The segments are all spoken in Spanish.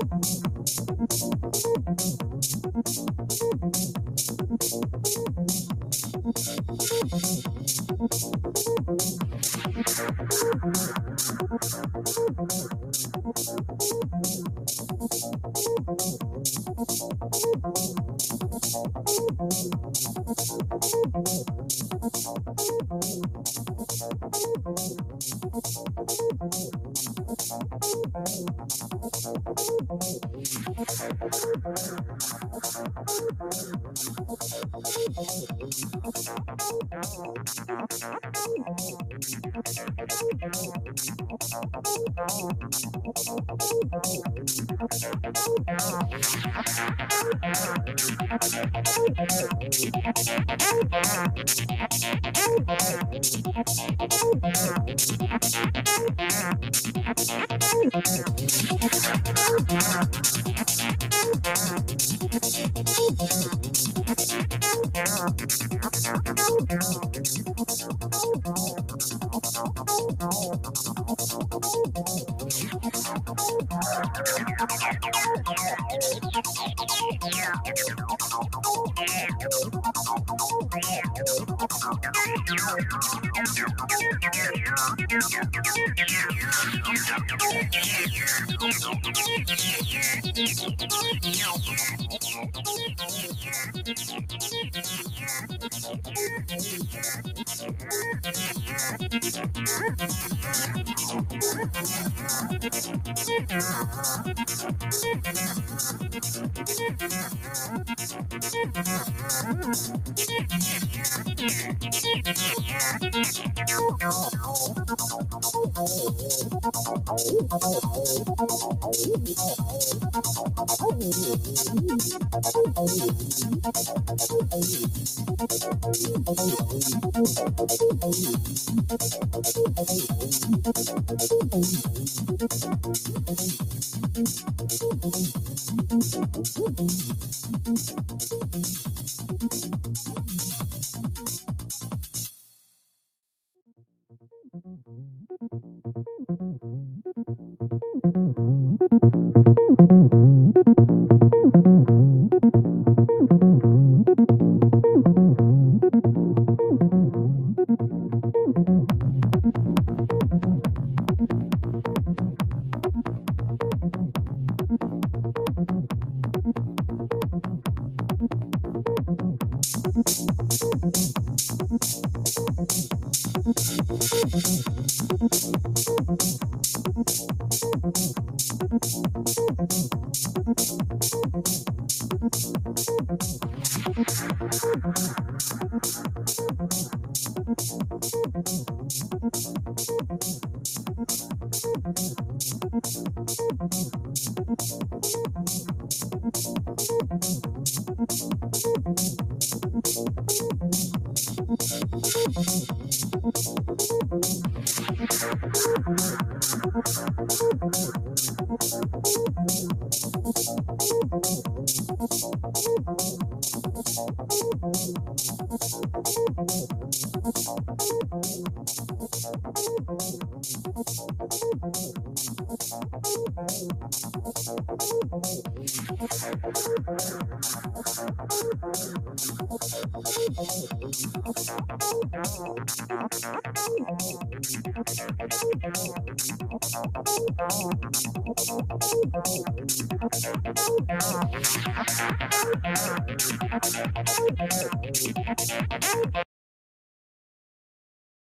Thank you.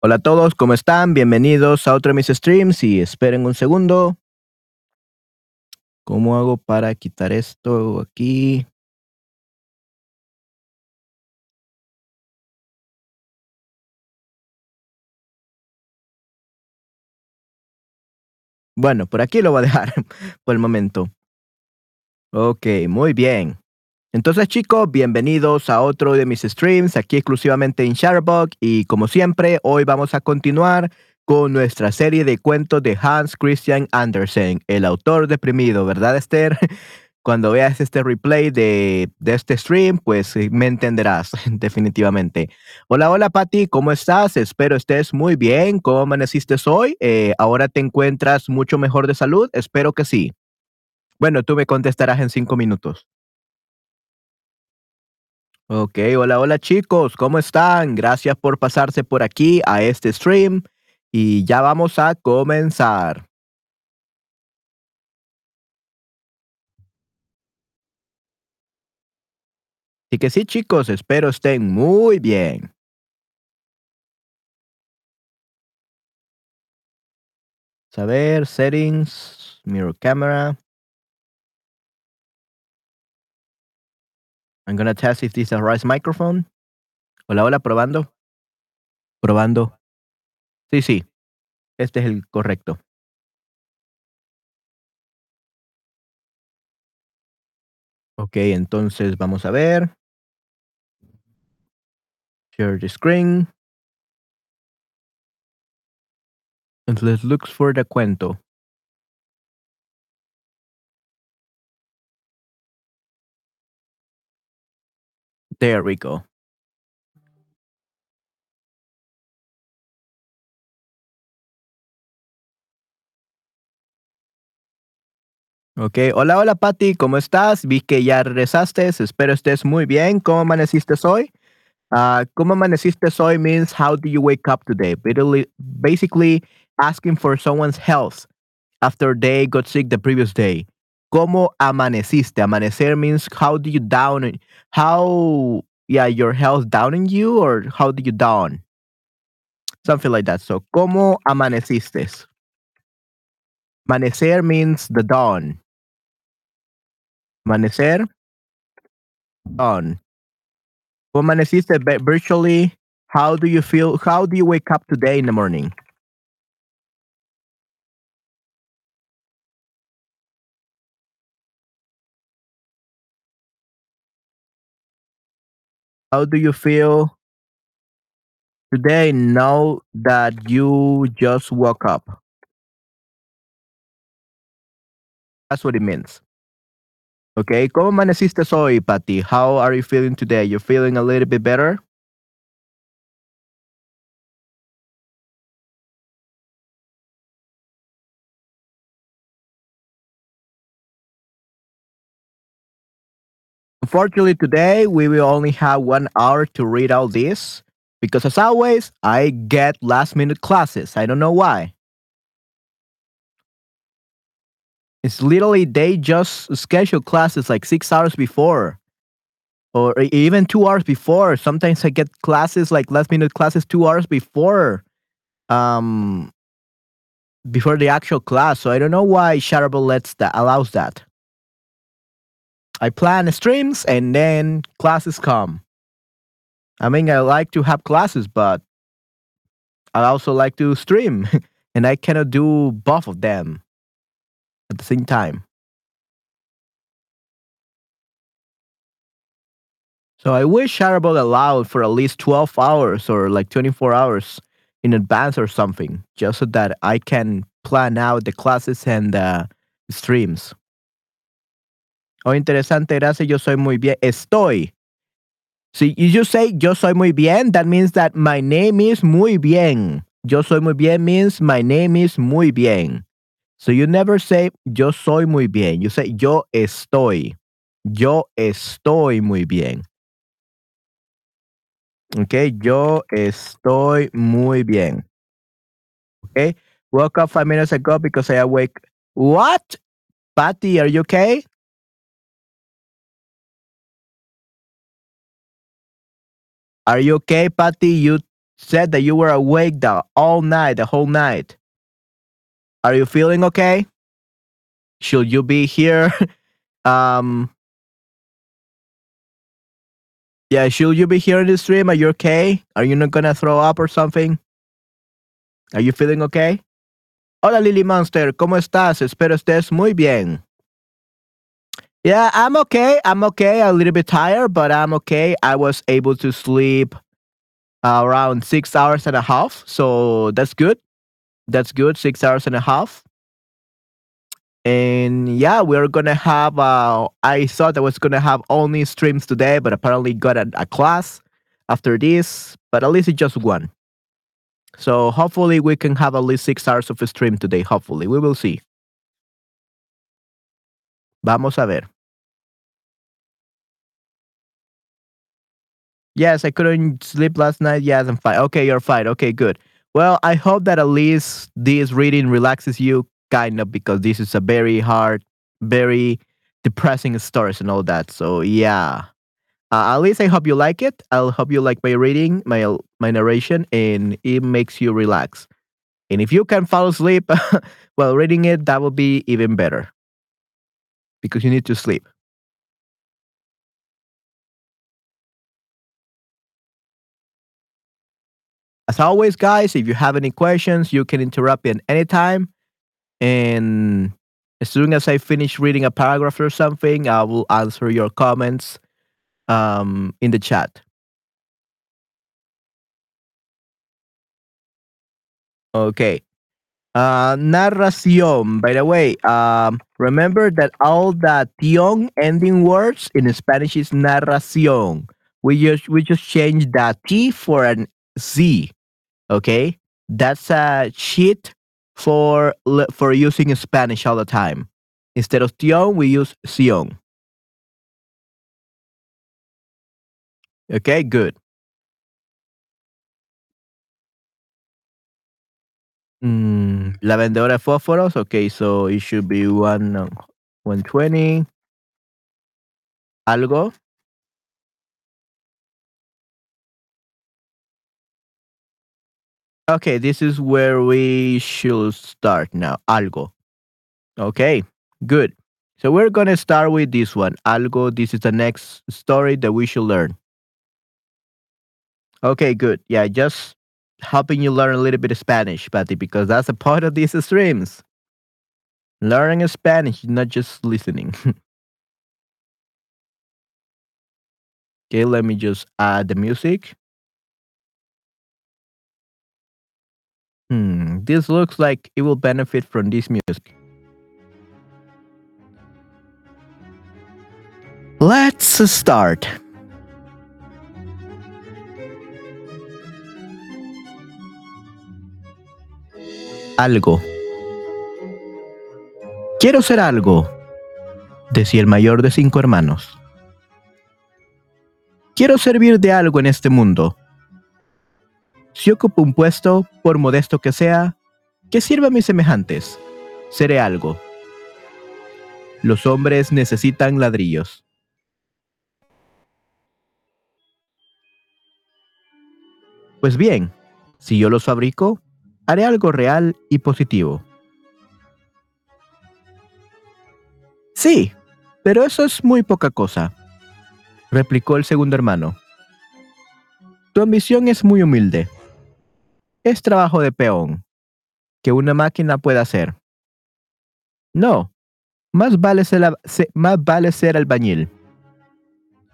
Hola a todos, ¿cómo están? Bienvenidos a otro de mis streams y esperen un segundo. ¿Cómo hago para quitar esto aquí? Bueno, por aquí lo voy a dejar por el momento. Ok, muy bien. Entonces chicos, bienvenidos a otro de mis streams aquí exclusivamente en Shutterbug y como siempre, hoy vamos a continuar con nuestra serie de cuentos de Hans Christian Andersen, el autor deprimido, ¿verdad Esther? Cuando veas este replay de, de este stream, pues eh, me entenderás definitivamente. Hola, hola Patti, ¿cómo estás? Espero estés muy bien. ¿Cómo amaneciste hoy? Eh, ¿Ahora te encuentras mucho mejor de salud? Espero que sí. Bueno, tú me contestarás en cinco minutos. Ok, hola, hola chicos, ¿cómo están? Gracias por pasarse por aquí a este stream y ya vamos a comenzar. Así que sí chicos, espero estén muy bien. A ver, settings, mirror camera. I'm gonna test if this is a right microphone. Hola, hola, probando. Probando. Sí, sí. Este es el correcto. Ok, entonces vamos a ver. Share the screen. And let's look for the cuento. There we go. Ok, hola, hola Patti, ¿cómo estás? Vi que ya regresaste, espero estés muy bien. ¿Cómo amaneciste hoy? Uh, ¿Cómo amaneciste hoy means how do you wake up today? Basically, asking for someone's health after they got sick the previous day. ¿Cómo amaneciste? Amanecer means how do you down, how, yeah, your health down in you or how do you down? Something like that. So, ¿cómo amaneciste? Amanecer means the dawn. Amanecer. On. ¿Cómo amaneciste virtually? How do you feel? How do you wake up today in the morning? How do you feel today now that you just woke up? That's what it means. Okay, ¿cómo amaneciste hoy, Patty? How are you feeling today? You're feeling a little bit better? Unfortunately, today we will only have one hour to read all this because, as always, I get last minute classes. I don't know why. It's literally they just schedule classes like six hours before, or even two hours before. Sometimes I get classes like last minute classes two hours before, um, before the actual class. So I don't know why Shareable lets that allows that. I plan streams and then classes come. I mean, I like to have classes, but I also like to stream, and I cannot do both of them at the same time. So I wish Shareable allowed for at least 12 hours or like 24 hours in advance or something, just so that I can plan out the classes and the streams. Oh, interesante, gracias. Yo soy muy bien. Estoy. Si you say yo soy muy bien, that means that my name is muy bien. Yo soy muy bien means my name is muy bien. So you never say yo soy muy bien. You say yo estoy. Yo estoy muy bien. Okay, yo estoy muy bien. Okay, woke up five minutes ago because I awake. What? Patty, are you okay? Are you okay, Patty? You said that you were awake the all night, the whole night. Are you feeling okay? Should you be here? um Yeah, should you be here in the stream? Are you okay? Are you not gonna throw up or something? Are you feeling okay? Hola Lily Monster, ¿cómo estás? Espero estés muy bien. Yeah, I'm okay. I'm okay. A little bit tired, but I'm okay. I was able to sleep uh, around six hours and a half, so that's good. That's good. Six hours and a half. And yeah, we're gonna have. Uh, I thought I was gonna have only streams today, but apparently got a, a class after this. But at least it's just one. So hopefully we can have at least six hours of a stream today. Hopefully, we will see. Vamos a ver. Yes, I couldn't sleep last night. Yes, I'm fine. Okay, you're fine. Okay, good. Well, I hope that at least this reading relaxes you kind of because this is a very hard, very depressing stories and all that. So yeah. Uh, at least I hope you like it. I'll hope you like my reading, my my narration, and it makes you relax. And if you can fall asleep while reading it, that will be even better because you need to sleep. As always, guys, if you have any questions, you can interrupt me at any time. And as soon as I finish reading a paragraph or something, I will answer your comments um, in the chat. Okay. Uh, narración. By the way, um, remember that all the tion ending words in Spanish is narración. We just we just change the T for an Z. Okay, that's a cheat for for using Spanish all the time. Instead of tion, we use sion. Okay, good. Mm, la vendedora de fósforos. Okay, so it should be one, 120. Algo. Okay, this is where we should start now. Algo. Okay, good. So we're going to start with this one. Algo. This is the next story that we should learn. Okay, good. Yeah, just helping you learn a little bit of Spanish, Patty, because that's a part of these streams. Learning Spanish, not just listening. okay, let me just add the music. Hmm, this looks like it will benefit from this music. Let's start. Algo. Quiero ser algo, decía el mayor de cinco hermanos. Quiero servir de algo en este mundo si ocupo un puesto, por modesto que sea, que sirva a mis semejantes, seré algo. Los hombres necesitan ladrillos. Pues bien, si yo los fabrico, haré algo real y positivo. Sí, pero eso es muy poca cosa, replicó el segundo hermano. Tu ambición es muy humilde es trabajo de peón que una máquina puede hacer. No, más vale ser, más vale ser albañil.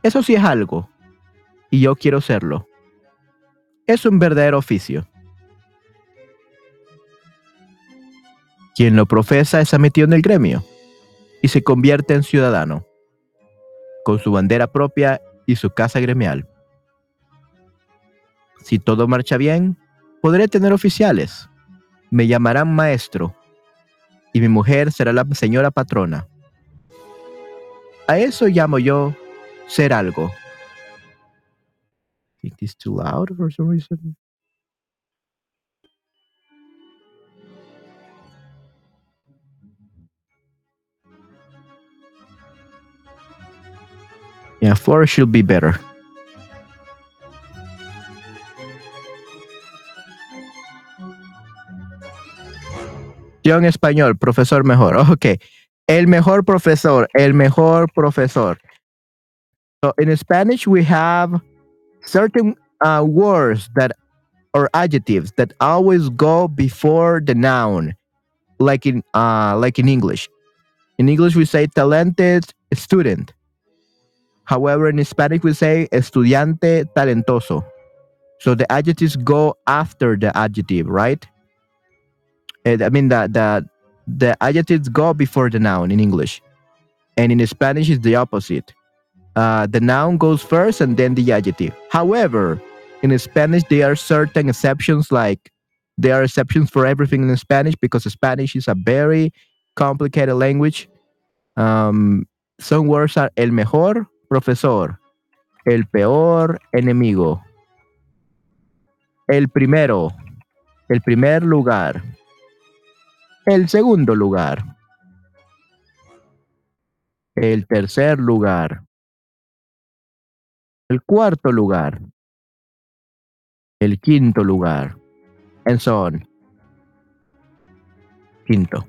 Eso sí es algo, y yo quiero serlo. Es un verdadero oficio. Quien lo profesa es admitido en el gremio y se convierte en ciudadano, con su bandera propia y su casa gremial. Si todo marcha bien, podré tener oficiales. Me llamarán maestro y mi mujer será la señora patrona. A eso llamo yo ser algo. I think this too loud for some reason. Yeah, four should be better. Yo en español, profesor mejor. Ok. El mejor profesor, el mejor profesor. So in Spanish, we have certain uh, words that or adjectives that always go before the noun, like in uh, like in English. In English, we say talented student. However, in Spanish, we say estudiante talentoso. So the adjectives go after the adjective, right? I mean that the the adjectives go before the noun in English, and in Spanish is the opposite. Uh, the noun goes first and then the adjective. However, in Spanish there are certain exceptions, like there are exceptions for everything in Spanish because Spanish is a very complicated language. Um, some words are el mejor profesor, el peor enemigo, el primero, el primer lugar, el segundo lugar, el tercer lugar, el cuarto lugar, el quinto lugar, and so on. Quinto.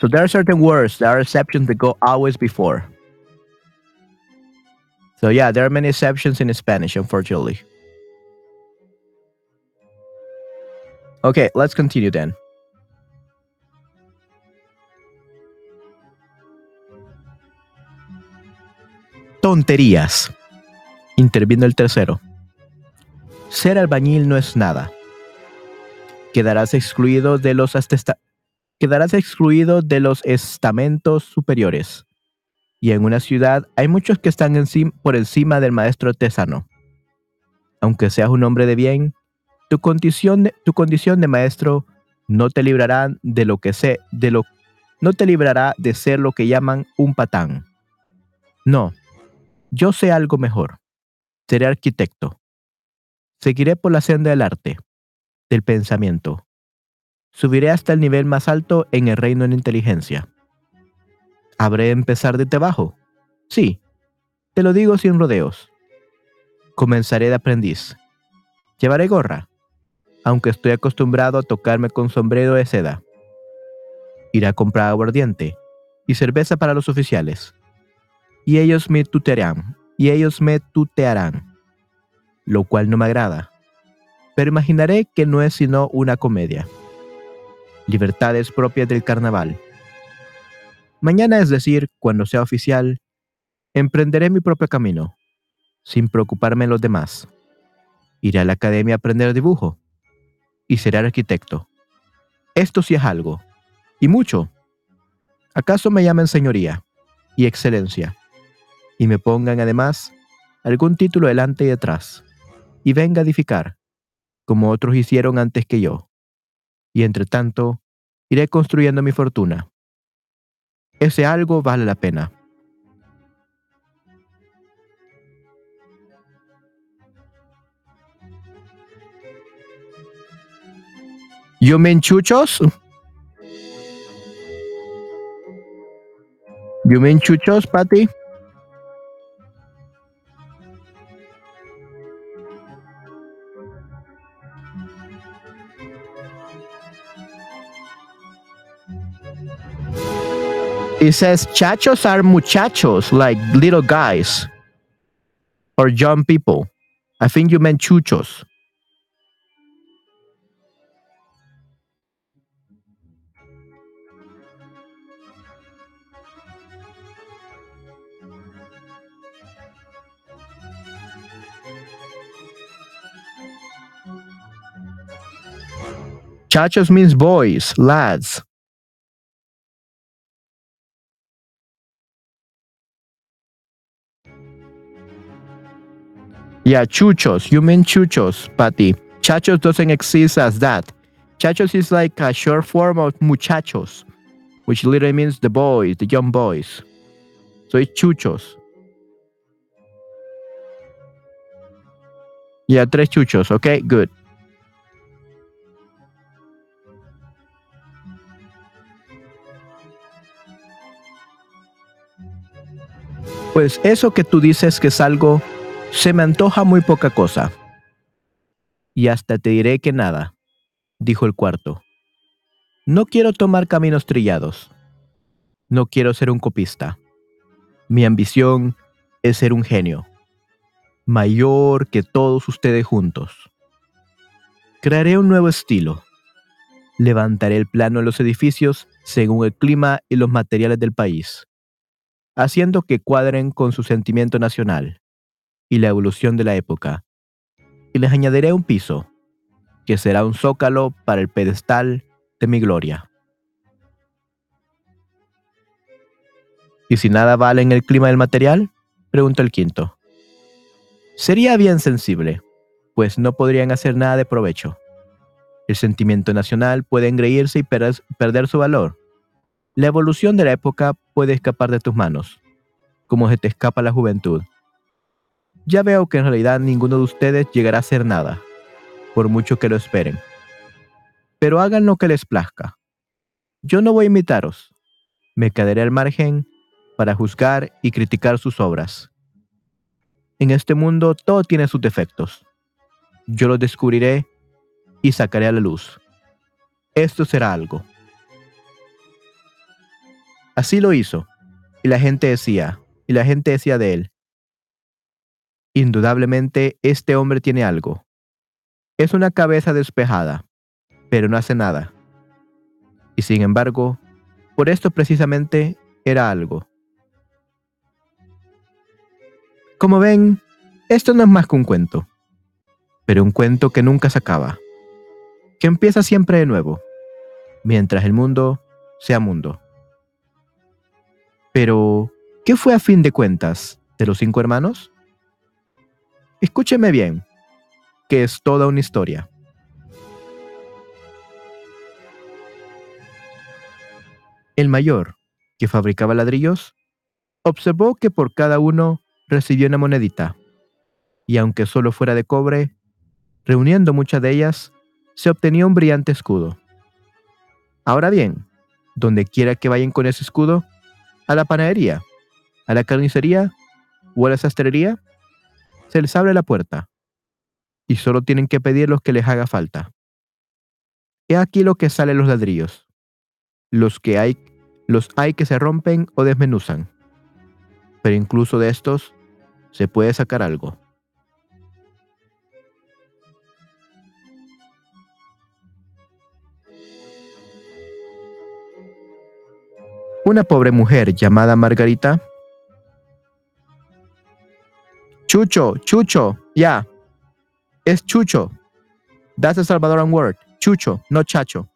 So there are certain words, there are exceptions that go always before. So yeah, there are many exceptions in Spanish, unfortunately. Okay, let's continue then. Tonterías. Intervino el tercero. Ser albañil no es nada. Quedarás excluido de los quedarás excluido de los estamentos superiores. Y en una ciudad hay muchos que están por encima del maestro artesano. Aunque seas un hombre de bien, tu condición de, tu condición de maestro no te librará de lo que sé, de lo no te librará de ser lo que llaman un patán. No, yo sé algo mejor. Seré arquitecto. Seguiré por la senda del arte, del pensamiento, Subiré hasta el nivel más alto en el reino de la inteligencia. ¿Habré de empezar desde abajo? Sí, te lo digo sin rodeos. Comenzaré de aprendiz. Llevaré gorra, aunque estoy acostumbrado a tocarme con sombrero de seda. Iré a comprar aguardiente y cerveza para los oficiales. Y ellos me tutearán, y ellos me tutearán, lo cual no me agrada. Pero imaginaré que no es sino una comedia libertades propias del carnaval. Mañana, es decir, cuando sea oficial, emprenderé mi propio camino, sin preocuparme en los demás. Iré a la academia a aprender dibujo y seré arquitecto. Esto sí es algo, y mucho. ¿Acaso me llamen señoría y excelencia y me pongan además algún título delante y detrás y venga a edificar, como otros hicieron antes que yo? y entre tanto iré construyendo mi fortuna. Ese algo vale la pena. ¿You mean chuchos? ¿You mean chuchos, Patty? It says chachos are muchachos, like little guys or young people. I think you meant chuchos. Chachos means boys, lads. Yeah, chuchos. You mean chuchos, Patty. Chachos doesn't exist as that. Chachos is like a short form of muchachos, which literally means the boys, the young boys. So it's chuchos. Yeah, tres chuchos. Okay, good. Pues eso que tú dices que es algo Se me antoja muy poca cosa. Y hasta te diré que nada, dijo el cuarto. No quiero tomar caminos trillados. No quiero ser un copista. Mi ambición es ser un genio, mayor que todos ustedes juntos. Crearé un nuevo estilo. Levantaré el plano de los edificios según el clima y los materiales del país, haciendo que cuadren con su sentimiento nacional y la evolución de la época. Y les añadiré un piso, que será un zócalo para el pedestal de mi gloria. ¿Y si nada vale en el clima del material? preguntó el quinto. Sería bien sensible, pues no podrían hacer nada de provecho. El sentimiento nacional puede engreírse y perder su valor. La evolución de la época puede escapar de tus manos, como se te escapa la juventud. Ya veo que en realidad ninguno de ustedes llegará a ser nada, por mucho que lo esperen. Pero hagan lo que les plazca. Yo no voy a imitaros. Me quedaré al margen para juzgar y criticar sus obras. En este mundo todo tiene sus defectos. Yo los descubriré y sacaré a la luz. Esto será algo. Así lo hizo, y la gente decía, y la gente decía de él, indudablemente este hombre tiene algo. Es una cabeza despejada, pero no hace nada. Y sin embargo, por esto precisamente era algo. Como ven, esto no es más que un cuento, pero un cuento que nunca se acaba, que empieza siempre de nuevo, mientras el mundo sea mundo. Pero, ¿qué fue a fin de cuentas de los cinco hermanos? Escúcheme bien, que es toda una historia. El mayor, que fabricaba ladrillos, observó que por cada uno recibió una monedita, y aunque solo fuera de cobre, reuniendo muchas de ellas, se obtenía un brillante escudo. Ahora bien, donde quiera que vayan con ese escudo, a la panadería, a la carnicería o a la sastrería, se les abre la puerta y solo tienen que pedir los que les haga falta. He aquí lo que salen los ladrillos. Los que hay, los hay que se rompen o desmenuzan. Pero incluso de estos se puede sacar algo. Una pobre mujer llamada Margarita. Chucho, Chucho, ya. Es Chucho. That's a Salvadoran word. Chucho, no chacho.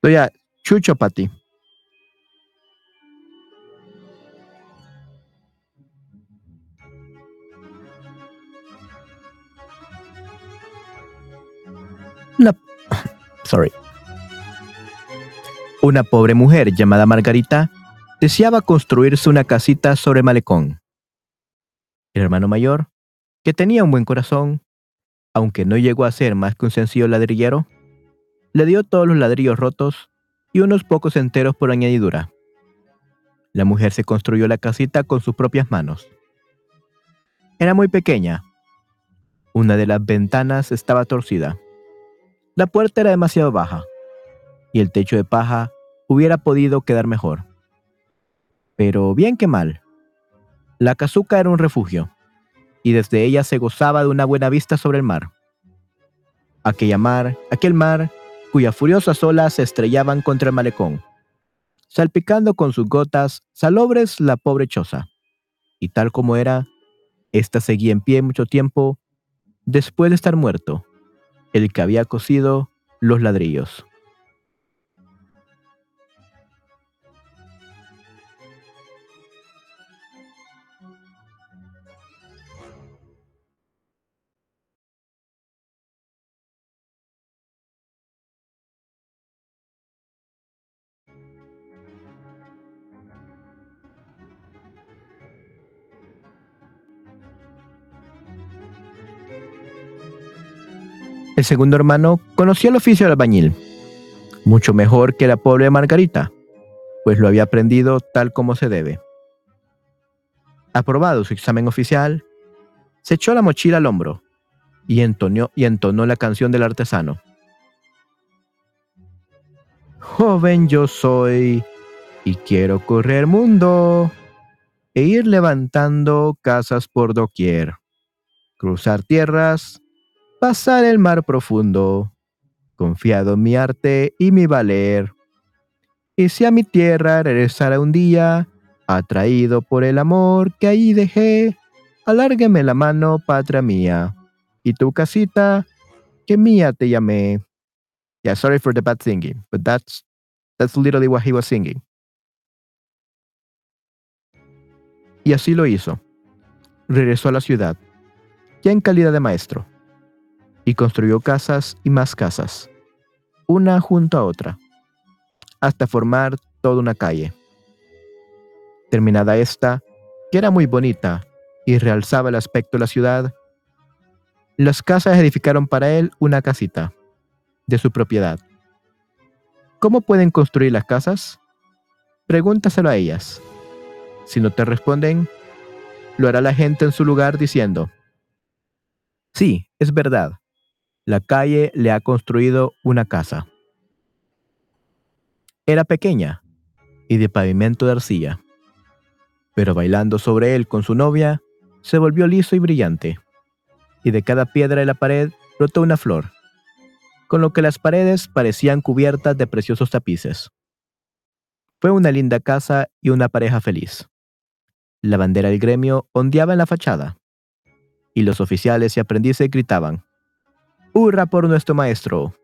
So ya, Chucho para ti. Sorry. Una pobre mujer llamada Margarita deseaba construirse una casita sobre malecón. El hermano mayor, que tenía un buen corazón, aunque no llegó a ser más que un sencillo ladrillero, le dio todos los ladrillos rotos y unos pocos enteros por añadidura. La mujer se construyó la casita con sus propias manos. Era muy pequeña. Una de las ventanas estaba torcida. La puerta era demasiado baja y el techo de paja hubiera podido quedar mejor. Pero bien que mal. La casuca era un refugio y desde ella se gozaba de una buena vista sobre el mar. Aquella mar, aquel mar, cuyas furiosas olas se estrellaban contra el malecón, salpicando con sus gotas salobres la pobre choza. Y tal como era, ésta seguía en pie mucho tiempo después de estar muerto el que había cosido los ladrillos. El segundo hermano conocía el oficio del albañil, mucho mejor que la pobre Margarita, pues lo había aprendido tal como se debe. Aprobado su examen oficial, se echó la mochila al hombro y entonó, y entonó la canción del artesano. Joven yo soy y quiero correr mundo e ir levantando casas por doquier, cruzar tierras pasar el mar profundo, confiado en mi arte y mi valer. Y si a mi tierra regresara un día, atraído por el amor que ahí dejé, alárgueme la mano, patria mía, y tu casita, que mía te llamé. Yeah, sorry for the bad singing, but that's that's literally what he was singing. Y así lo hizo. Regresó a la ciudad, ya en calidad de maestro y construyó casas y más casas, una junto a otra, hasta formar toda una calle. Terminada esta, que era muy bonita y realzaba el aspecto de la ciudad, las casas edificaron para él una casita de su propiedad. ¿Cómo pueden construir las casas? Pregúntaselo a ellas. Si no te responden, lo hará la gente en su lugar diciendo, sí, es verdad, la calle le ha construido una casa. Era pequeña y de pavimento de arcilla, pero bailando sobre él con su novia, se volvió liso y brillante, y de cada piedra de la pared brotó una flor, con lo que las paredes parecían cubiertas de preciosos tapices. Fue una linda casa y una pareja feliz. La bandera del gremio ondeaba en la fachada, y los oficiales y aprendices gritaban, ¡Hurra por nuestro maestro!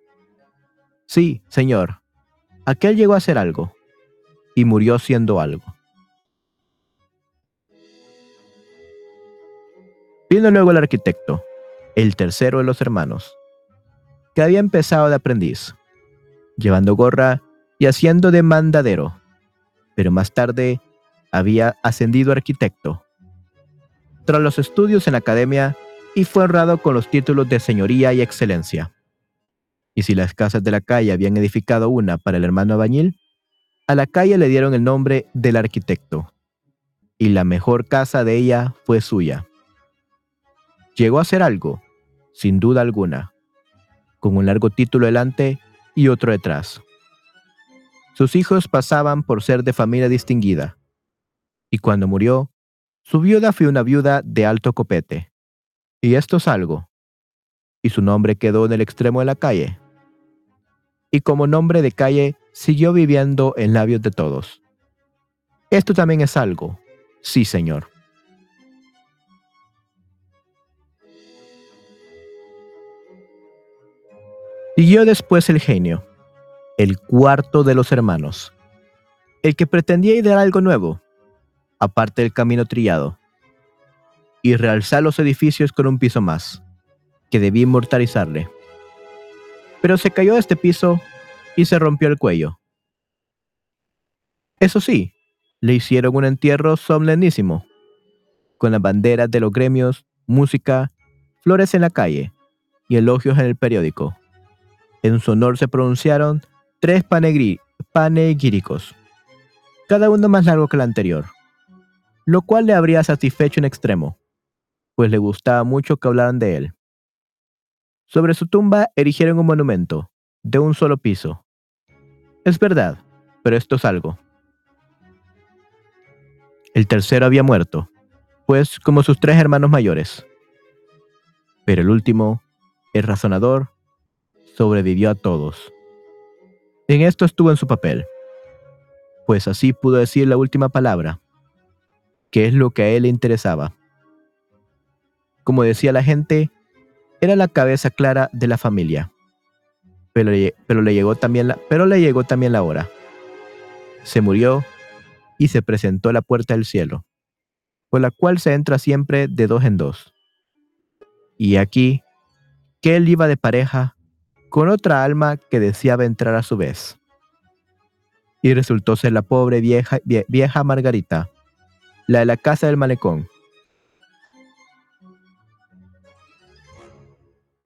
Sí, señor, aquel llegó a hacer algo, y murió siendo algo. Vino luego el arquitecto, el tercero de los hermanos, que había empezado de aprendiz, llevando gorra y haciendo de mandadero, pero más tarde había ascendido a arquitecto. Tras los estudios en la academia, y fue honrado con los títulos de señoría y excelencia. Y si las casas de la calle habían edificado una para el hermano Bañil, a la calle le dieron el nombre del arquitecto, y la mejor casa de ella fue suya. Llegó a ser algo, sin duda alguna, con un largo título delante y otro detrás. Sus hijos pasaban por ser de familia distinguida, y cuando murió, su viuda fue una viuda de alto copete. Y esto es algo. Y su nombre quedó en el extremo de la calle. Y como nombre de calle, siguió viviendo en labios de todos. Esto también es algo. Sí, señor. Siguió después el genio, el cuarto de los hermanos, el que pretendía idear algo nuevo, aparte del camino trillado, y realzar los edificios con un piso más, que debía inmortalizarle. Pero se cayó de este piso y se rompió el cuello. Eso sí, le hicieron un entierro solemnísimo, con las banderas de los gremios, música, flores en la calle y elogios en el periódico. En su honor se pronunciaron tres panegíricos, cada uno más largo que el anterior lo cual le habría satisfecho en extremo, pues le gustaba mucho que hablaran de él. Sobre su tumba erigieron un monumento, de un solo piso. Es verdad, pero esto es algo. El tercero había muerto, pues como sus tres hermanos mayores. Pero el último, el razonador, sobrevivió a todos. En esto estuvo en su papel, pues así pudo decir la última palabra que es lo que a él le interesaba. Como decía la gente, era la cabeza clara de la familia. Pero, pero, le llegó también la, pero le llegó también la hora. Se murió y se presentó a la puerta del cielo, por la cual se entra siempre de dos en dos. Y aquí, que él iba de pareja con otra alma que deseaba entrar a su vez. Y resultó ser la pobre vieja, vieja Margarita, la de la casa del malecón.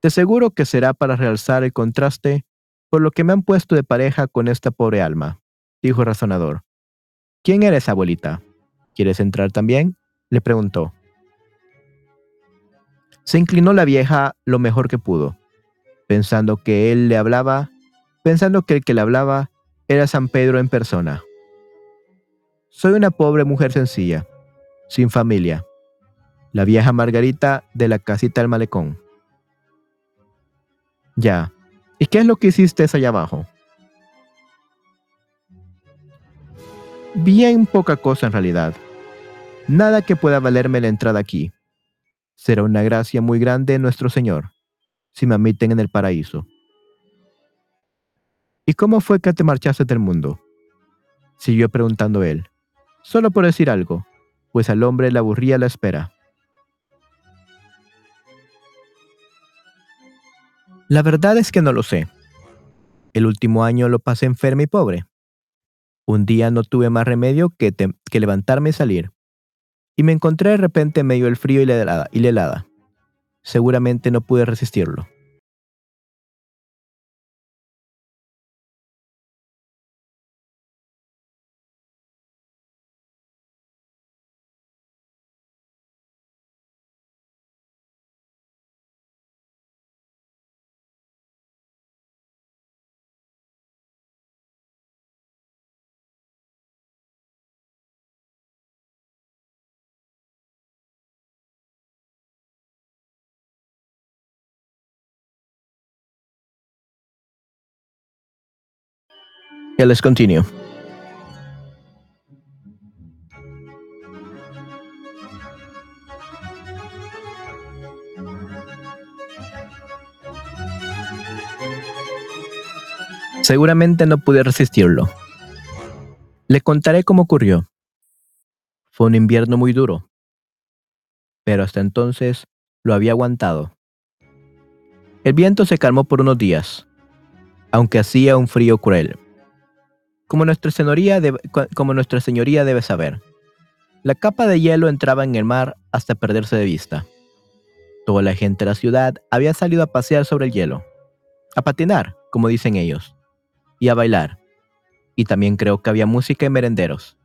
Te aseguro que será para realzar el contraste por lo que me han puesto de pareja con esta pobre alma, dijo razonador. ¿Quién eres, abuelita? ¿Quieres entrar también? le preguntó. Se inclinó la vieja lo mejor que pudo, pensando que él le hablaba, pensando que el que le hablaba era San Pedro en persona. Soy una pobre mujer sencilla, sin familia. La vieja Margarita de la casita del malecón. Ya. ¿Y qué es lo que hiciste allá abajo? Bien poca cosa en realidad. Nada que pueda valerme la entrada aquí. Será una gracia muy grande nuestro Señor, si me admiten en el paraíso. ¿Y cómo fue que te marchaste del mundo? Siguió preguntando él, solo por decir algo pues al hombre le aburría la espera. La verdad es que no lo sé. El último año lo pasé enfermo y pobre. Un día no tuve más remedio que, levantarme y salir. Y me encontré de repente en medio del frío y. Y la helada. Seguramente no pude resistirlo. Yeah, let's continue. Seguramente no pude resistirlo. Le contaré cómo ocurrió. Fue un invierno muy duro, pero hasta entonces lo había aguantado. El viento se calmó por unos días, aunque hacía un frío cruel como nuestra, señoría debe, como nuestra señoría debe saber. La capa de hielo entraba en el mar hasta perderse de vista. Toda la gente de la ciudad había salido a pasear sobre el hielo, a patinar, como dicen ellos, y a bailar. Y también creo que había música y merenderos.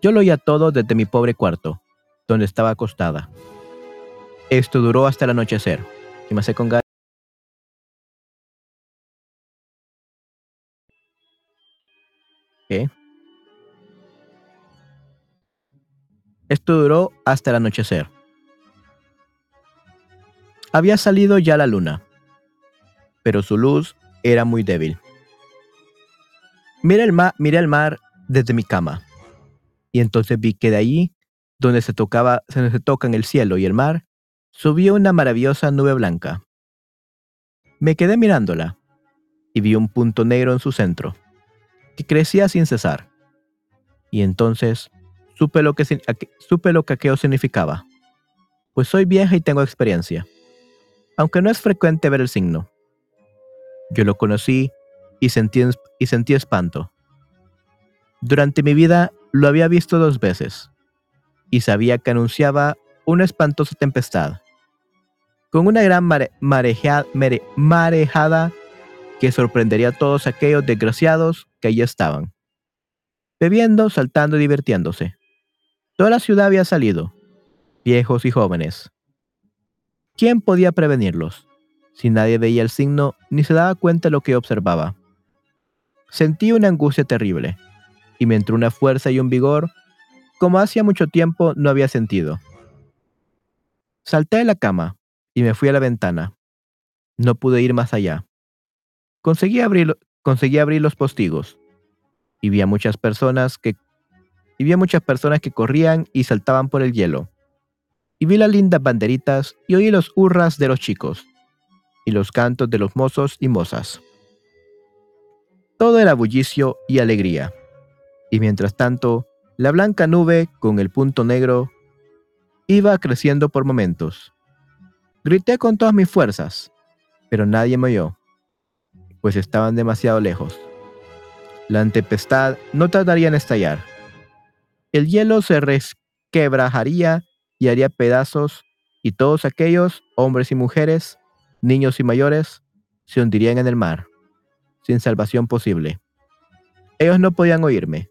Yo lo oía todo desde mi pobre cuarto, donde estaba acostada. Esto duró hasta el anochecer. Y me con Esto duró hasta el anochecer. Había salido ya la luna, pero su luz era muy débil. Miré el, mar desde mi cama, y entonces vi que de allí, donde se, tocaba, se tocan el cielo y el mar, subió una maravillosa nube blanca. Me quedé mirándola, y vi un punto negro en su centro que crecía sin cesar. Y entonces supe lo que, supe lo que aquello significaba, pues soy vieja y tengo experiencia, aunque no es frecuente ver el signo. Yo lo conocí y sentí, y sentí espanto. Durante mi vida lo había visto dos veces, y sabía que anunciaba una espantosa tempestad, con una gran marejada que sorprendería a todos aquellos desgraciados que allí estaban, bebiendo, saltando y divirtiéndose. Toda la ciudad había salido, viejos y jóvenes. ¿Quién podía prevenirlos? Si nadie veía el signo ni se daba cuenta de lo que observaba. Sentí una angustia terrible, y me entró una fuerza y un vigor como hacía mucho tiempo no había sentido. Salté de la cama y me fui a la ventana. No pude ir más allá. Conseguí abrir, conseguí abrir los postigos y vi a muchas personas que y vi a muchas personas que corrían y saltaban por el hielo. Y vi las lindas banderitas y oí los hurras de los chicos y los cantos de los mozos y mozas. Todo era bullicio y alegría. Y mientras tanto, la blanca nube con el punto negro iba creciendo por momentos. Grité con todas mis fuerzas, pero nadie me oyó pues estaban demasiado lejos. La tempestad no tardaría en estallar. El hielo se resquebrajaría y haría pedazos, y todos aquellos, hombres y mujeres, niños y mayores, se hundirían en el mar, sin salvación posible. Ellos no podían oírme,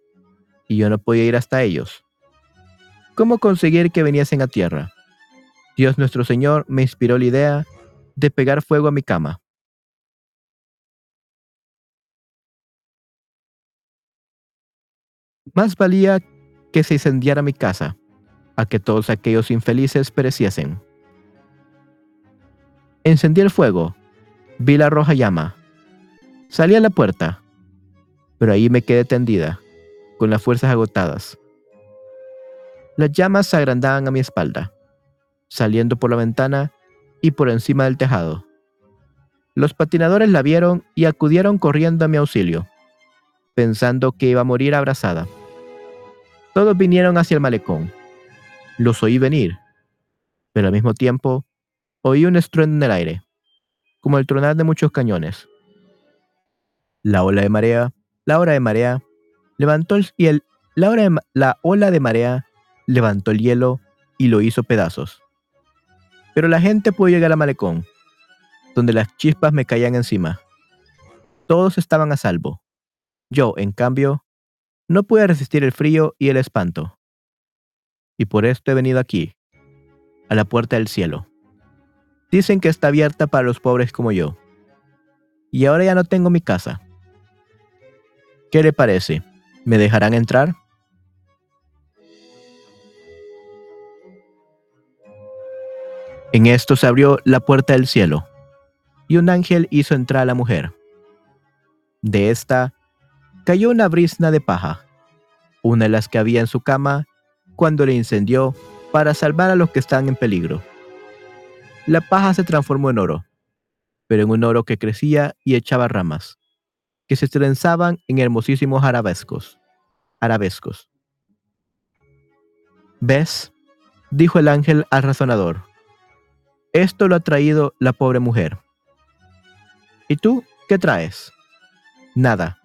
y yo no podía ir hasta ellos. ¿Cómo conseguir que viniesen a tierra? Dios nuestro Señor me inspiró la idea de pegar fuego a mi cama. Más valía que se incendiara mi casa, a que todos aquellos infelices pereciesen. Encendí el fuego, vi la roja llama, salí a la puerta, pero ahí me quedé tendida, con las fuerzas agotadas. Las llamas se agrandaban a mi espalda, saliendo por la ventana y por encima del tejado. Los patinadores la vieron y acudieron corriendo a mi auxilio pensando que iba a morir abrazada. Todos vinieron hacia el malecón. Los oí venir, pero al mismo tiempo Oí un estruendo en el aire, como el tronar de muchos cañones. La ola de marea, la ola de marea, levantó el, y el, la, hora ola de marea levantó el hielo y lo hizo pedazos. Pero la gente pudo llegar a Malecón, donde las chispas me caían encima. Todos estaban a salvo. Yo, en cambio, no pude resistir el frío y el espanto. Y por esto he venido aquí, a la puerta del cielo. Dicen que está abierta para los pobres como yo. Y ahora ya no tengo mi casa. ¿Qué le parece? ¿Me dejarán entrar? En esto se abrió la puerta del cielo, y un ángel hizo entrar a la mujer. De esta cayó una brisna de paja, una de las que había en su cama cuando le incendió para salvar a los que están en peligro. La paja se transformó en oro, pero en un oro que crecía y echaba ramas, que se trenzaban en hermosísimos arabescos. arabescos. ¿Ves? dijo el ángel al razonador. Esto lo ha traído la pobre mujer. ¿Y tú qué traes? Nada.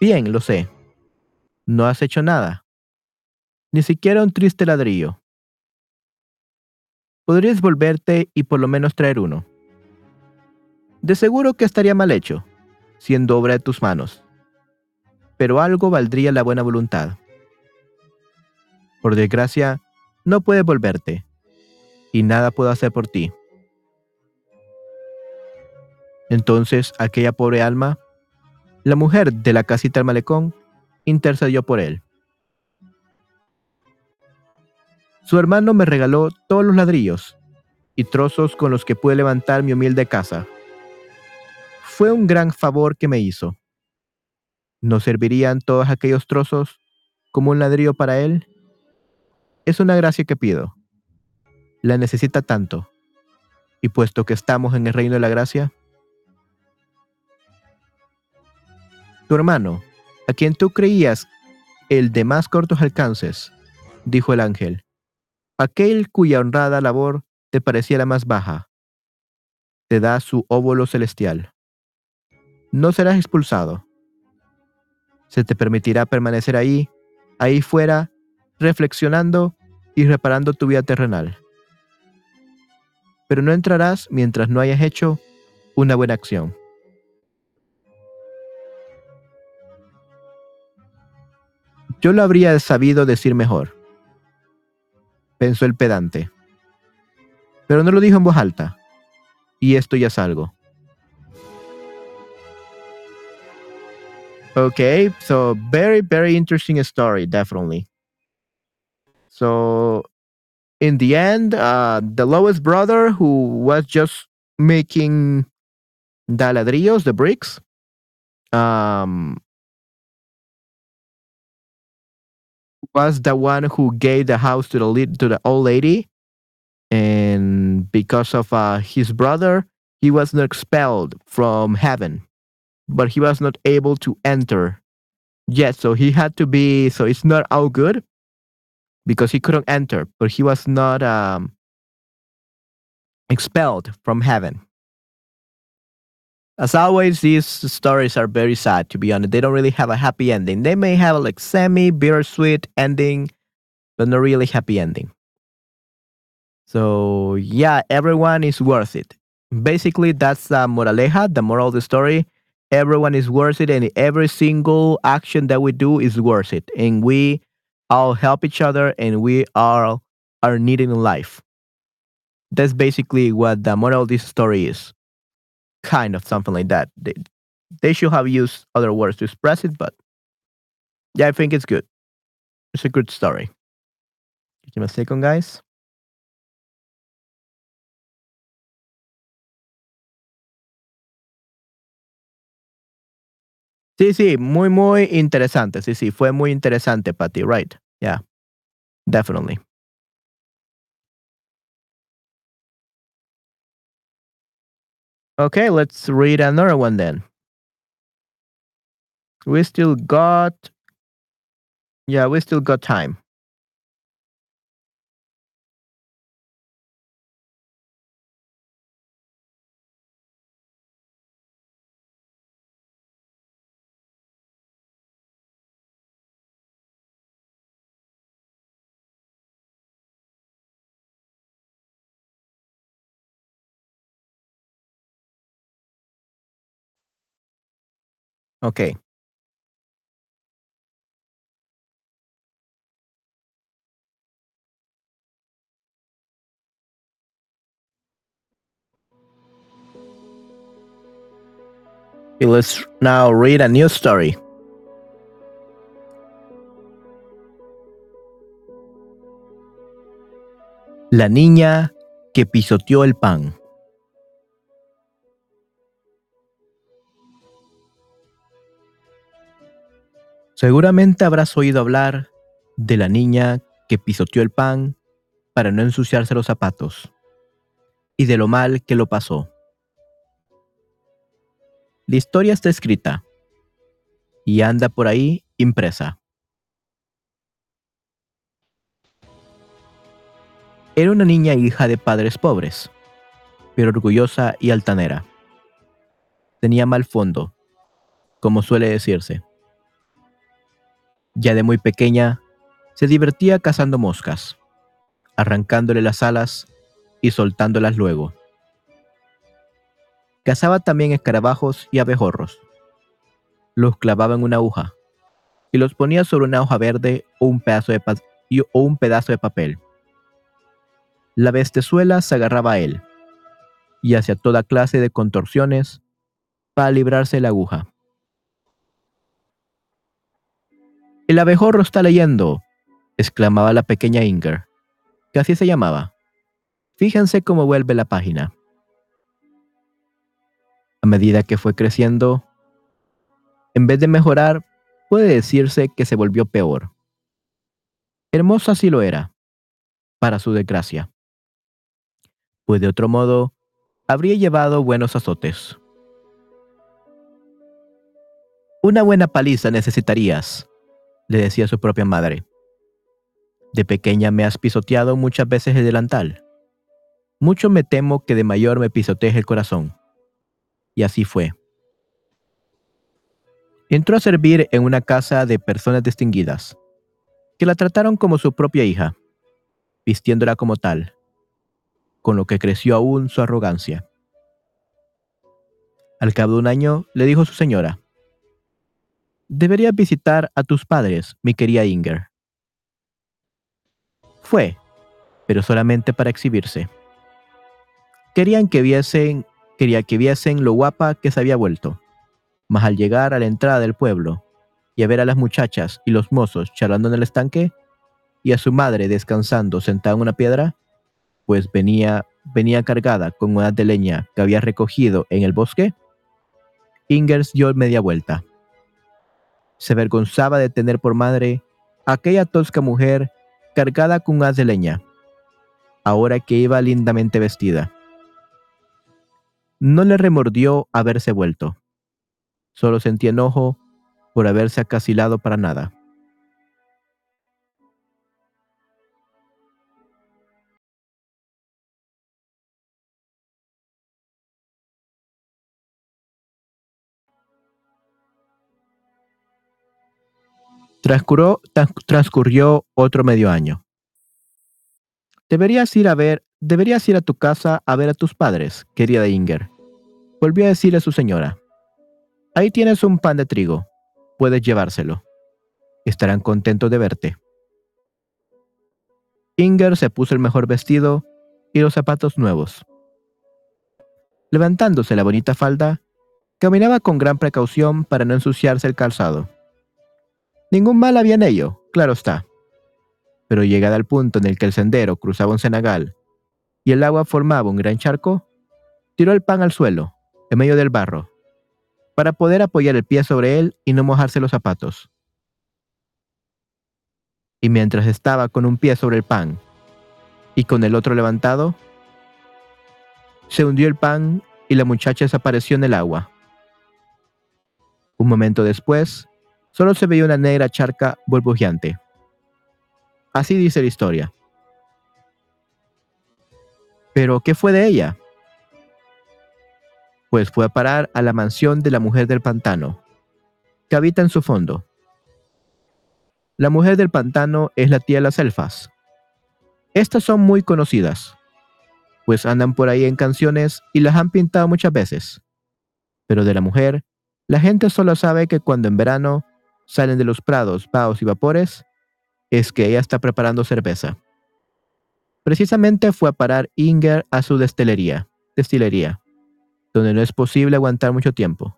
Bien, lo sé. No has hecho nada. Ni siquiera un triste ladrillo. Podrías volverte y por lo menos traer uno. De seguro que estaría mal hecho, siendo obra de tus manos. Pero algo valdría la buena voluntad. Por desgracia, no puedes volverte y nada puedo hacer por ti. Entonces aquella pobre alma, la mujer de la casita del malecón, intercedió por él. Su hermano me regaló todos los ladrillos y trozos con los que pude levantar mi humilde casa. Fue un gran favor que me hizo. ¿No servirían todos aquellos trozos como un ladrillo para él? Es una gracia que pido la necesita tanto. Y puesto que estamos en el reino de la gracia, tu hermano, a quien tú creías el de más cortos alcances, dijo el ángel, aquel cuya honrada labor te parecía la más baja, te da su óvulo celestial. No serás expulsado. Se te permitirá permanecer ahí, ahí fuera, reflexionando y reparando tu vida terrenal pero no entrarás mientras no hayas hecho una buena acción. Yo lo habría sabido decir mejor, pensó el pedante, pero no lo dijo en voz alta, y esto ya es algo. Okay, so very, very interesting story, definitely. So in the end, uh, the lowest brother who was just making the ladrillos, the bricks, um, was the one who gave the house to the lead, to the old lady, and because of uh, his brother, he was not expelled from heaven, but he was not able to enter yet. So he had to be. So it's not all good because he couldn't enter, but he was not um, expelled from heaven. As always, these stories are very sad, to be honest. They don't really have a happy ending. They may have a like semi bittersweet ending, but not really happy ending. So yeah, everyone is worth it. Basically, that's the moraleja, the moral of the story. Everyone is worth it, and every single action that we do is worth it. And we all help each other and we all are needed in life. That's basically what the moral of this story is. Kind of something like that. They, they should have used other words to express it, but yeah, I think it's good. It's a good story. Give me a second, guys. Sí, sí, muy, muy interesante. Sí, sí, fue muy interesante, Patty. Right. Yeah. Definitely. Okay, let's read another one then. We still got, yeah, we still got time. Ok. Let's now read a new story. La niña que pisoteó el pan. Seguramente habrás oído hablar de la niña que pisoteó el pan para no ensuciarse los zapatos y de lo mal que lo pasó. La historia está escrita y anda por ahí impresa. Era una niña hija de padres pobres, pero orgullosa y altanera. Tenía mal fondo, como suele decirse. Ya de muy pequeña, se divertía cazando moscas, arrancándole las alas y soltándolas luego. Cazaba también escarabajos y abejorros. Los clavaba en una aguja y los ponía sobre una hoja verde o un pedazo de, papel. La bestezuela se agarraba a él y hacía toda clase de contorsiones para librarse de la aguja. El abejorro está leyendo, exclamaba la pequeña Inger, que así se llamaba. Fíjense cómo vuelve la página. A medida que fue creciendo, en vez de mejorar, puede decirse que se volvió peor. Hermosa sí lo era, para su desgracia. Pues de otro modo, habría llevado buenos azotes. Una buena paliza necesitarías, le decía su propia madre. De pequeña me has pisoteado muchas veces el delantal. Mucho me temo que de mayor me pisotees el corazón. Y así fue. Entró a servir en una casa de personas distinguidas, que la trataron como su propia hija, vistiéndola como tal, con lo que creció aún su arrogancia. Al cabo de un año le dijo su señora, Deberías visitar a tus padres, mi querida Inger. Fue, pero solamente para exhibirse. Querían que viesen quería que viesen lo guapa que se había vuelto. Mas al llegar a la entrada del pueblo y a ver a las muchachas y los mozos charlando en el estanque y a su madre descansando sentada en una piedra, pues venía, venía cargada con una de leña que había recogido en el bosque, Ingers dio media vuelta. Se avergonzaba de tener por madre aquella tosca mujer cargada con un de leña, ahora que iba lindamente vestida no le remordió haberse vuelto. Solo sentía enojo por haberse acasilado para nada. Transcurrió, otro medio año. Deberías ir a ver Deberías ir a tu casa a ver a tus padres, querida Inger. Volvió a decirle a su señora. Ahí tienes un pan de trigo. Puedes llevárselo. Estarán contentos de verte. Inger se puso el mejor vestido y los zapatos nuevos. Levantándose la bonita falda, caminaba con gran precaución para no ensuciarse el calzado. Ningún mal había en ello, claro está. Pero llegada al punto en el que el sendero cruzaba un cenagal y el agua formaba un gran charco, tiró el pan al suelo, en medio del barro, para poder apoyar el pie sobre él y no mojarse los zapatos. Y mientras estaba con un pie sobre el pan y con el otro levantado, se hundió el pan y la muchacha desapareció en el agua. Un momento después, solo se veía una negra charca burbujeante. Así dice la historia. Pero, ¿qué fue de ella? Pues fue a parar a la mansión de la mujer del pantano, que habita en su fondo. La mujer del pantano es la tía de las elfas. Estas son muy conocidas, pues andan por ahí en canciones y las han pintado muchas veces. Pero de la mujer, La gente solo sabe que cuando en verano salen de los prados, vaos y vapores, es que ella está preparando cerveza. Precisamente fue a parar Inger a su destilería, destilería, donde no es posible aguantar mucho tiempo.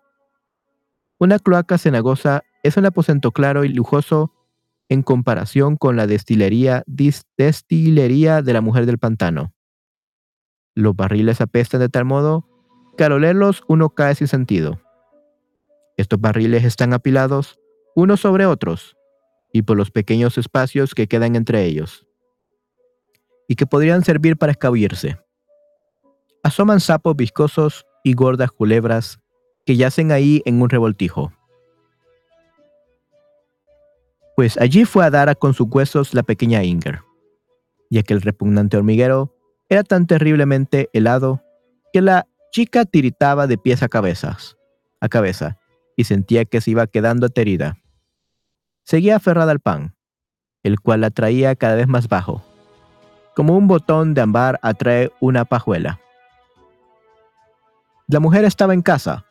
Una cloaca cenagosa es un aposento claro y lujoso en comparación con la destilería, destilería de la mujer del pantano. Los barriles apestan de tal modo que al olerlos uno cae sin sentido. Estos barriles están apilados unos sobre otros y por los pequeños espacios que quedan entre ellos, y que podrían servir para escabullirse. Asoman sapos viscosos y gordas culebras que yacen ahí en un revoltijo. Pues allí fue a dar con sus huesos la pequeña Inger, y aquel repugnante hormiguero era tan terriblemente helado que la chica tiritaba de pies a cabezas, a cabeza, y sentía que se iba quedando aterida. Seguía aferrada al pan, el cual la traía cada vez más bajo, como un botón de ámbar atrae una pajuela. La mujer estaba en casa,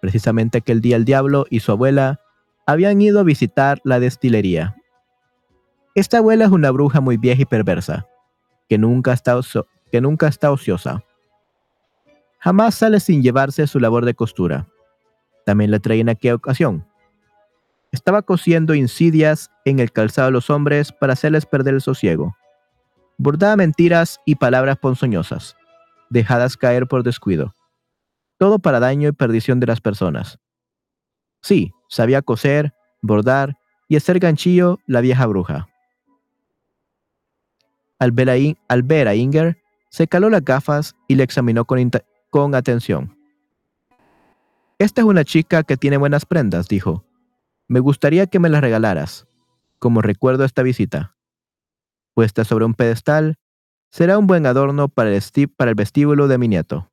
precisamente aquel día el diablo y su abuela habían ido a visitar la destilería. Esta abuela es una bruja muy vieja y perversa, que nunca está, que nunca está ociosa. Jamás sale sin llevarse su labor de costura. También la trae en aquella ocasión, estaba cosiendo insidias en el calzado de los hombres para hacerles perder el sosiego. Bordaba mentiras y palabras ponzoñosas, dejadas caer por descuido. Todo para daño y perdición de las personas. Sí, sabía coser, bordar y hacer ganchillo la vieja bruja. Al ver, a, Inger, se caló las gafas y le examinó con, con atención. Esta es una chica que tiene buenas prendas, dijo. Me gustaría que me las regalaras, como recuerdo a esta visita. Puesta sobre un pedestal, será un buen adorno para el, para el vestíbulo de mi nieto.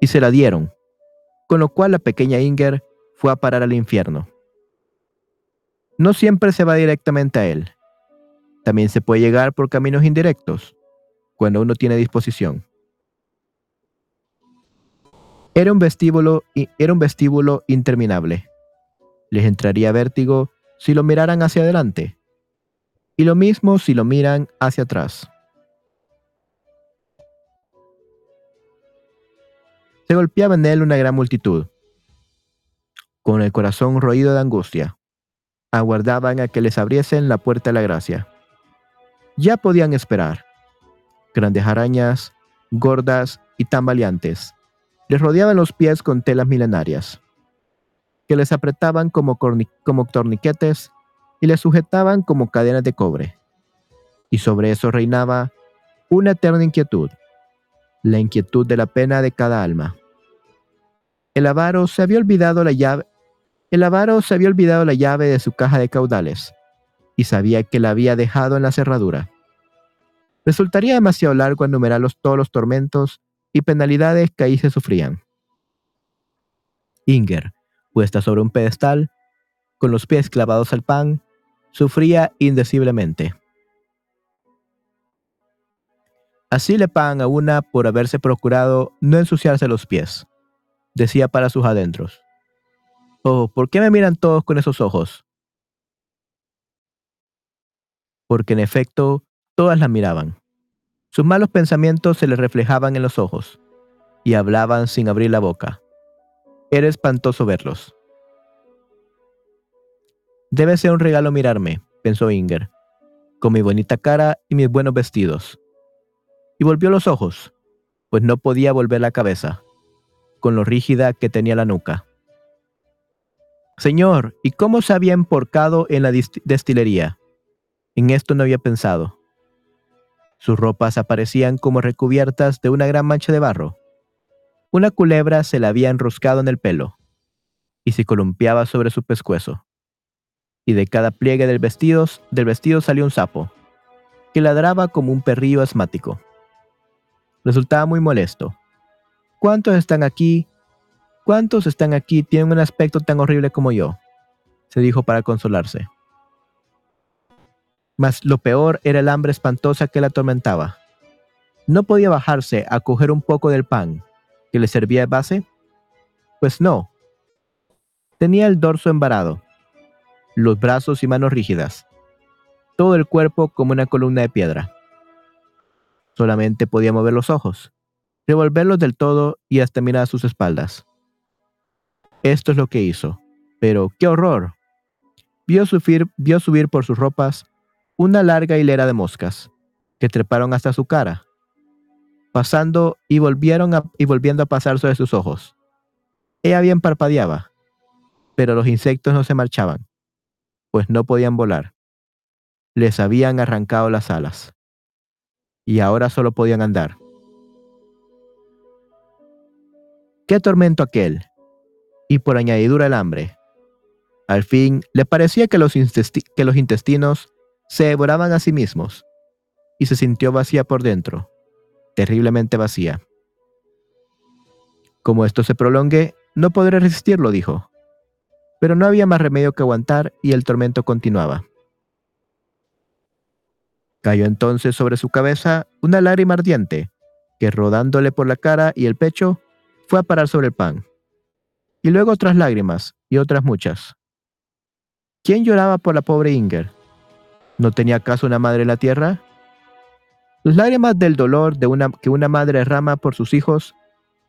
Y se la dieron, con lo cual la pequeña Inger fue a parar al infierno. No siempre se va directamente a él. También se puede llegar por caminos indirectos, cuando uno tiene disposición. Era un vestíbulo, era un vestíbulo interminable. Les entraría vértigo si lo miraran hacia adelante, y lo mismo si lo miran hacia atrás. Se golpeaba en él una gran multitud. Con el corazón roído de angustia, aguardaban a que les abriesen la puerta de la gracia. Ya podían esperar. Grandes arañas, gordas y tambaleantes, les rodeaban los pies con telas milenarias, que les apretaban como, torniquetes y les sujetaban como cadenas de cobre. Y sobre eso reinaba una eterna inquietud, la inquietud de la pena de cada alma. El avaro se había olvidado la llave, el avaro se había olvidado la llave de su caja de caudales y sabía que la había dejado en la cerradura. Resultaría demasiado largo enumerar todos los tormentos y penalidades que ahí se sufrían. Inger, puesta sobre un pedestal, con los pies clavados al pan, sufría indeciblemente. Así le pagan a una por haberse procurado no ensuciarse los pies, decía para sus adentros. Oh, ¿por qué me miran todos con esos ojos? Porque en efecto, todas la miraban. Sus malos pensamientos se le reflejaban en los ojos y hablaban sin abrir la boca. Era espantoso verlos. Debe ser un regalo mirarme, pensó Inger, con mi bonita cara y mis buenos vestidos. Y volvió los ojos, pues no podía volver la cabeza, con lo rígida que tenía la nuca. Señor, ¿y cómo se había emporcado en la destilería? En esto no había pensado. Sus ropas aparecían como recubiertas de una gran mancha de barro. Una culebra se la había enroscado en el pelo y se columpiaba sobre su pescuezo. Y de cada pliegue del vestido, del vestido salió un sapo, que ladraba como un perrillo asmático. Resultaba muy molesto. ¿Cuántos están aquí? ¿Cuántos están aquí tienen un aspecto tan horrible como yo? se dijo para consolarse mas lo peor era el hambre espantosa que la atormentaba. No podía bajarse a coger un poco del pan, que le servía de base? Pues no. Tenía el dorso embarado, los brazos y manos rígidas, todo el cuerpo como una columna de piedra. Solamente podía mover los ojos, revolverlos del todo y hasta mirar a sus espaldas. Esto es lo que hizo. Pero, ¡qué horror! Vio subir, vio subir por sus ropas una larga hilera de moscas, que treparon hasta su cara, pasando y, volvieron y volviendo a pasar sobre sus ojos. Ella bien parpadeaba, pero los insectos no se marchaban, pues no podían volar. Les habían arrancado las alas, y ahora solo podían andar. ¡Qué tormento aquel! Y por añadidura el hambre. Al fin, le parecía que los, que los intestinos se devoraban a sí mismos, y se sintió vacía por dentro, terriblemente vacía. Como esto se prolongue, no podré resistirlo, dijo. Pero no había más remedio que aguantar y el tormento continuaba. Cayó entonces sobre su cabeza una lágrima ardiente, que rodándole por la cara y el pecho, fue a parar sobre el pan. Y luego otras lágrimas, y otras muchas. ¿Quién lloraba por la pobre Inger? ¿No tenía acaso una madre en la tierra? Las lágrimas del dolor de una, que una madre derrama por sus hijos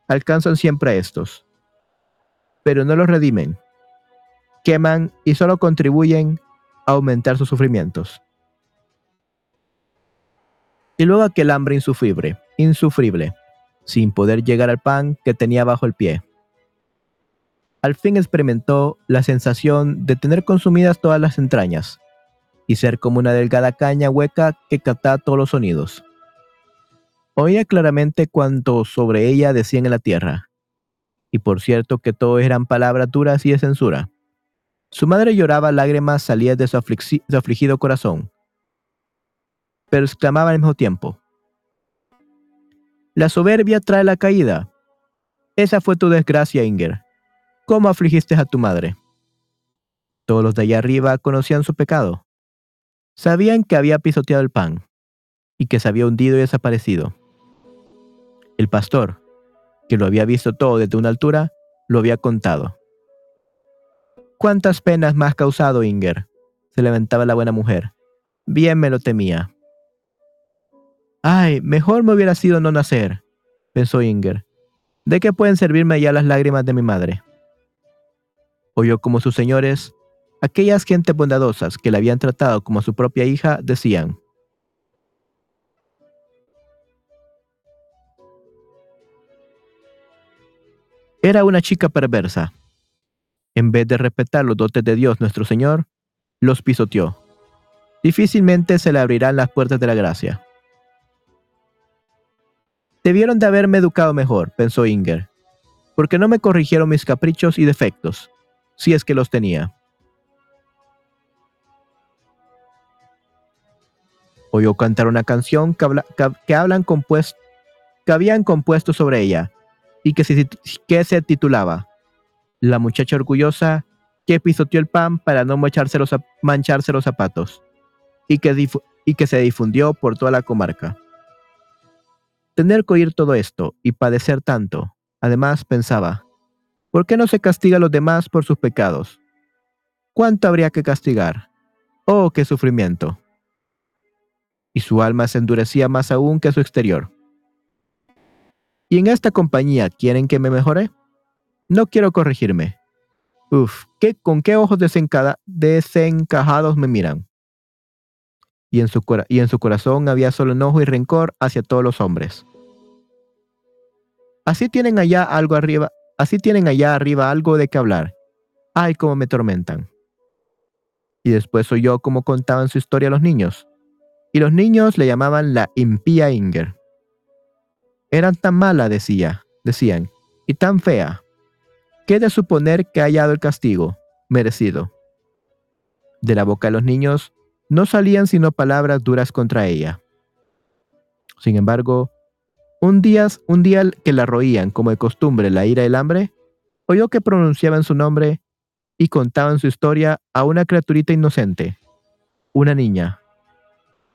alcanzan siempre a estos, pero no los redimen, queman y solo contribuyen a aumentar sus sufrimientos. Y luego aquel hambre insufrible, insufrible, sin poder llegar al pan que tenía bajo el pie. Al fin experimentó la sensación de tener consumidas todas las entrañas y ser como una delgada caña hueca que captaba todos los sonidos. Oía claramente cuanto sobre ella decían en la tierra, y por cierto que todo eran palabras duras y de censura. Su madre lloraba lágrimas salidas de su, su afligido corazón, pero exclamaba al mismo tiempo, La soberbia trae la caída. Esa fue tu desgracia, Inger. ¿Cómo afligiste a tu madre? Todos los de allá arriba conocían su pecado. Sabían que había pisoteado el pan y que se había hundido y desaparecido. El pastor, que lo había visto todo desde una altura, lo había contado. ¿Cuántas penas has causado, Inger? se levantaba la buena mujer. Bien me lo temía. Ay, mejor me hubiera sido no nacer, pensó Inger. ¿De qué pueden servirme ya las lágrimas de mi madre? Oyó como sus señores Aquellas gentes bondadosas que la habían tratado como a su propia hija decían, Era una chica perversa. En vez de respetar los dotes de Dios nuestro Señor, los pisoteó. Difícilmente se le abrirán las puertas de la gracia. Debieron de haberme educado mejor, pensó Inger, porque no me corrigieron mis caprichos y defectos, si es que los tenía. Oyó cantar una canción que, hablan que habían compuesto sobre ella y que se, que se titulaba La muchacha orgullosa que pisoteó el pan para no mancharse los, mancharse los zapatos y que, y que se difundió por toda la comarca. Tener que oír todo esto y padecer tanto, además pensaba, ¿por qué no se castiga a los demás por sus pecados? ¿Cuánto habría que castigar? ¡Oh, qué sufrimiento! Y su alma se endurecía más aún que su exterior. ¿Y en esta compañía quieren que me mejore? No quiero corregirme. Uf, ¿qué, ¿con qué ojos desencajados me miran? Y en, su, y en su corazón había solo enojo y rencor hacia todos los hombres. Así tienen allá algo arriba, así tienen allá arriba algo de qué hablar. Ay, cómo me tormentan. Y después oyó cómo contaban su historia a los niños y los niños le llamaban la impía Inger. Eran tan mala, decía, decían, y tan fea, que de suponer que ha hallado el castigo merecido. De la boca de los niños no salían sino palabras duras contra ella. Sin embargo, un día, un día que la roían como de costumbre la ira y el hambre, oyó que pronunciaban su nombre y contaban su historia a una criaturita inocente, una niña,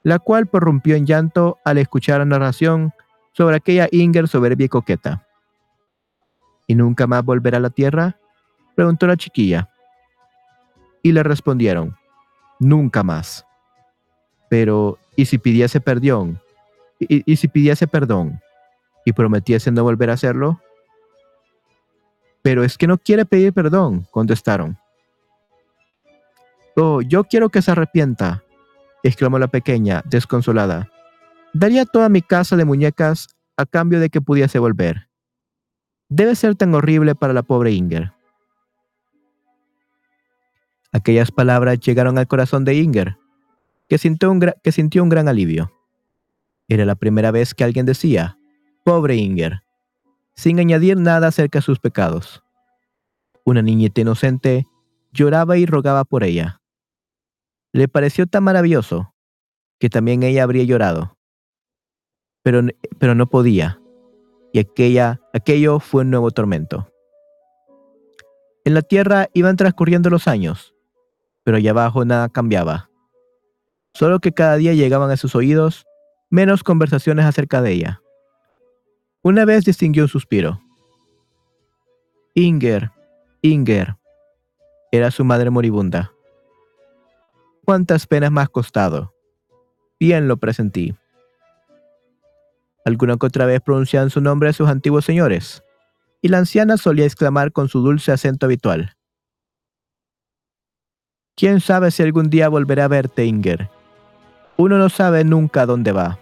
la cual prorrumpió en llanto al escuchar la narración sobre aquella Inger soberbia y coqueta. ¿Y nunca más volverá a la tierra? preguntó la chiquilla. Y le respondieron, nunca más. Pero, ¿y si pidiese perdón? ¿Y, y si pidiese perdón? ¿Y prometiese no volver a hacerlo? Pero es que no quiere pedir perdón, contestaron. Oh, yo quiero que se arrepienta, exclamó la pequeña, desconsolada. Daría toda mi casa de muñecas a cambio de que pudiese volver. Debe ser tan horrible para la pobre Inger. Aquellas palabras llegaron al corazón de Inger, que sintió un, que sintió un gran alivio. Era la primera vez que alguien decía, pobre Inger, sin añadir nada acerca de sus pecados. Una niñita inocente lloraba y rogaba por ella. Le pareció tan maravilloso que también ella habría llorado. Pero, pero no podía, y aquella, aquello fue un nuevo tormento. En la tierra iban transcurriendo los años, pero allá abajo nada cambiaba. Solo que cada día llegaban a sus oídos menos conversaciones acerca de ella. Una vez distinguió un suspiro. Inger, Inger. Era su madre moribunda. ¿Cuántas penas me costado? Bien lo presentí. Alguna que otra vez pronunciaban su nombre a sus antiguos señores, y la anciana solía exclamar con su dulce acento habitual. ¿Quién sabe si algún día volveré a verte, Inger? Uno no sabe nunca dónde va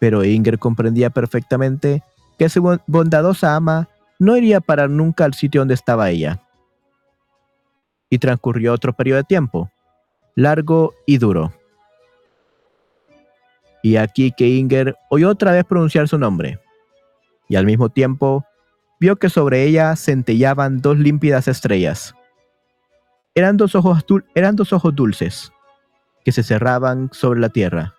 pero Inger comprendía perfectamente que su bondadosa ama no iría parar nunca al sitio donde estaba ella. Y transcurrió otro periodo de tiempo, largo y duro. Y aquí que Inger oyó otra vez pronunciar su nombre, y al mismo tiempo vio que sobre ella centellaban dos límpidas estrellas. Eran dos ojos, eran dos ojos dulces, que se cerraban sobre la tierra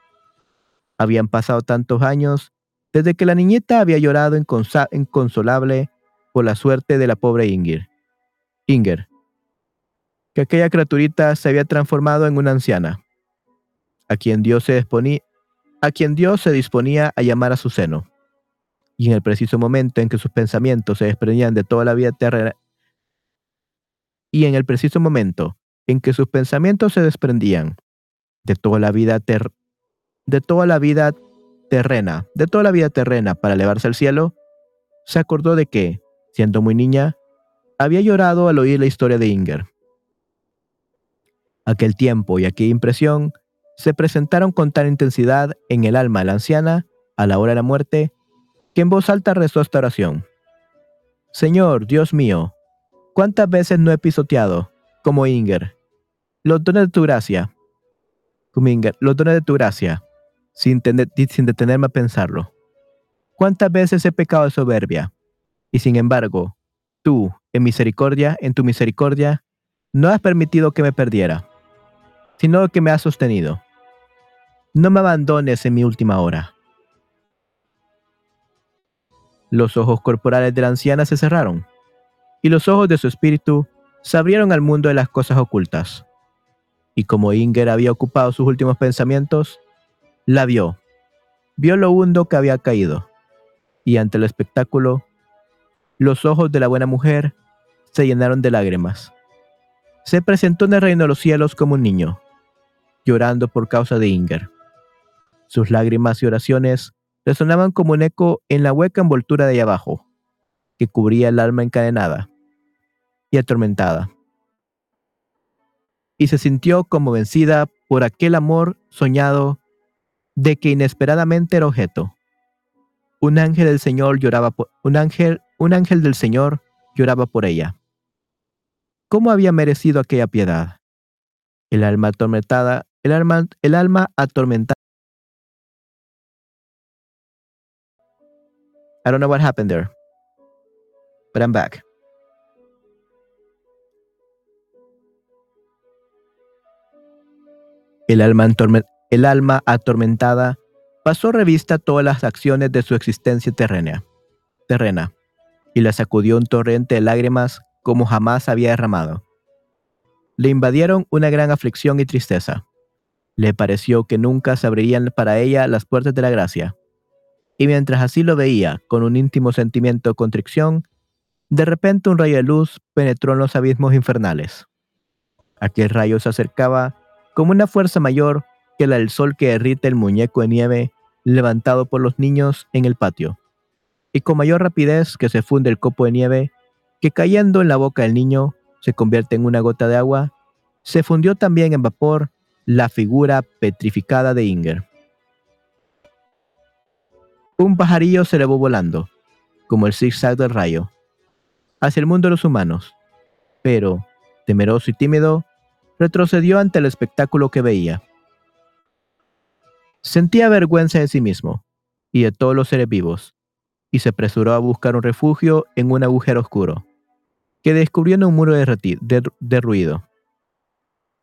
habían pasado tantos años desde que la niñeta había llorado inconsolable por la suerte de la pobre Inger. Inger. Que aquella criaturita se había transformado en una anciana, a quien Dios se disponía, a quien Dios se disponía a llamar a su seno. Y en el preciso momento en que sus pensamientos se desprendían de toda la vida terrena, y en el preciso momento en que sus pensamientos se desprendían de toda la vida ter de toda la vida terrena, de toda la vida terrena para elevarse al cielo, se acordó de que, siendo muy niña, había llorado al oír la historia de Inger. Aquel tiempo y aquella impresión se presentaron con tal intensidad en el alma de la anciana a la hora de la muerte, que en voz alta rezó esta oración. Señor, Dios mío, ¿cuántas veces no he pisoteado, como Inger, los dones de tu gracia? Como Inger, los dones de tu gracia sin, sin detenerme a pensarlo. ¿Cuántas veces he pecado de soberbia? Y sin embargo, tú, en misericordia, en tu misericordia, no has permitido que me perdiera, sino que me has sostenido. No me abandones en mi última hora. Los ojos corporales de la anciana se cerraron, y los ojos de su espíritu se abrieron al mundo de las cosas ocultas. Y como Inger había ocupado sus últimos pensamientos, la vio. Vio lo hundo que había caído. Y ante el espectáculo, los ojos de la buena mujer se llenaron de lágrimas. Se presentó en el reino de los cielos como un niño, llorando por causa de Inger. Sus lágrimas y oraciones resonaban como un eco en la hueca envoltura de allá abajo, que cubría el alma encadenada y atormentada. Y se sintió como vencida por aquel amor soñado de que inesperadamente era objeto. Un ángel del Señor lloraba por, un ángel, un ángel del Señor lloraba por ella. ¿Cómo había merecido aquella piedad? El alma atormentada, el alma, el alma atormentada. I don't know what happened there, but I'm back. El alma, el alma atormentada pasó revista todas las acciones de su existencia terrena, terrena y la sacudió un torrente de lágrimas como jamás había derramado. Le invadieron una gran aflicción y tristeza. Le pareció que nunca se abrirían para ella las puertas de la gracia. y mientras así lo veía con un íntimo sentimiento de contrición, de repente un rayo de luz penetró en los abismos infernales. Aquel rayo se acercaba como una fuerza mayor que la del sol que derrite el muñeco de nieve levantado por los niños en el patio, y con mayor rapidez que se funde el copo de nieve, que cayendo en la boca del niño se convierte en una gota de agua, se fundió también en vapor la figura petrificada de Inger. Un pajarillo se elevó volando, como el zigzag del rayo, hacia el mundo de los humanos, pero, temeroso y tímido, retrocedió ante el espectáculo que veía. Sentía vergüenza de sí mismo y de todos los seres vivos, y se apresuró a buscar un refugio en un agujero oscuro, que descubrió en un muro de, ruido.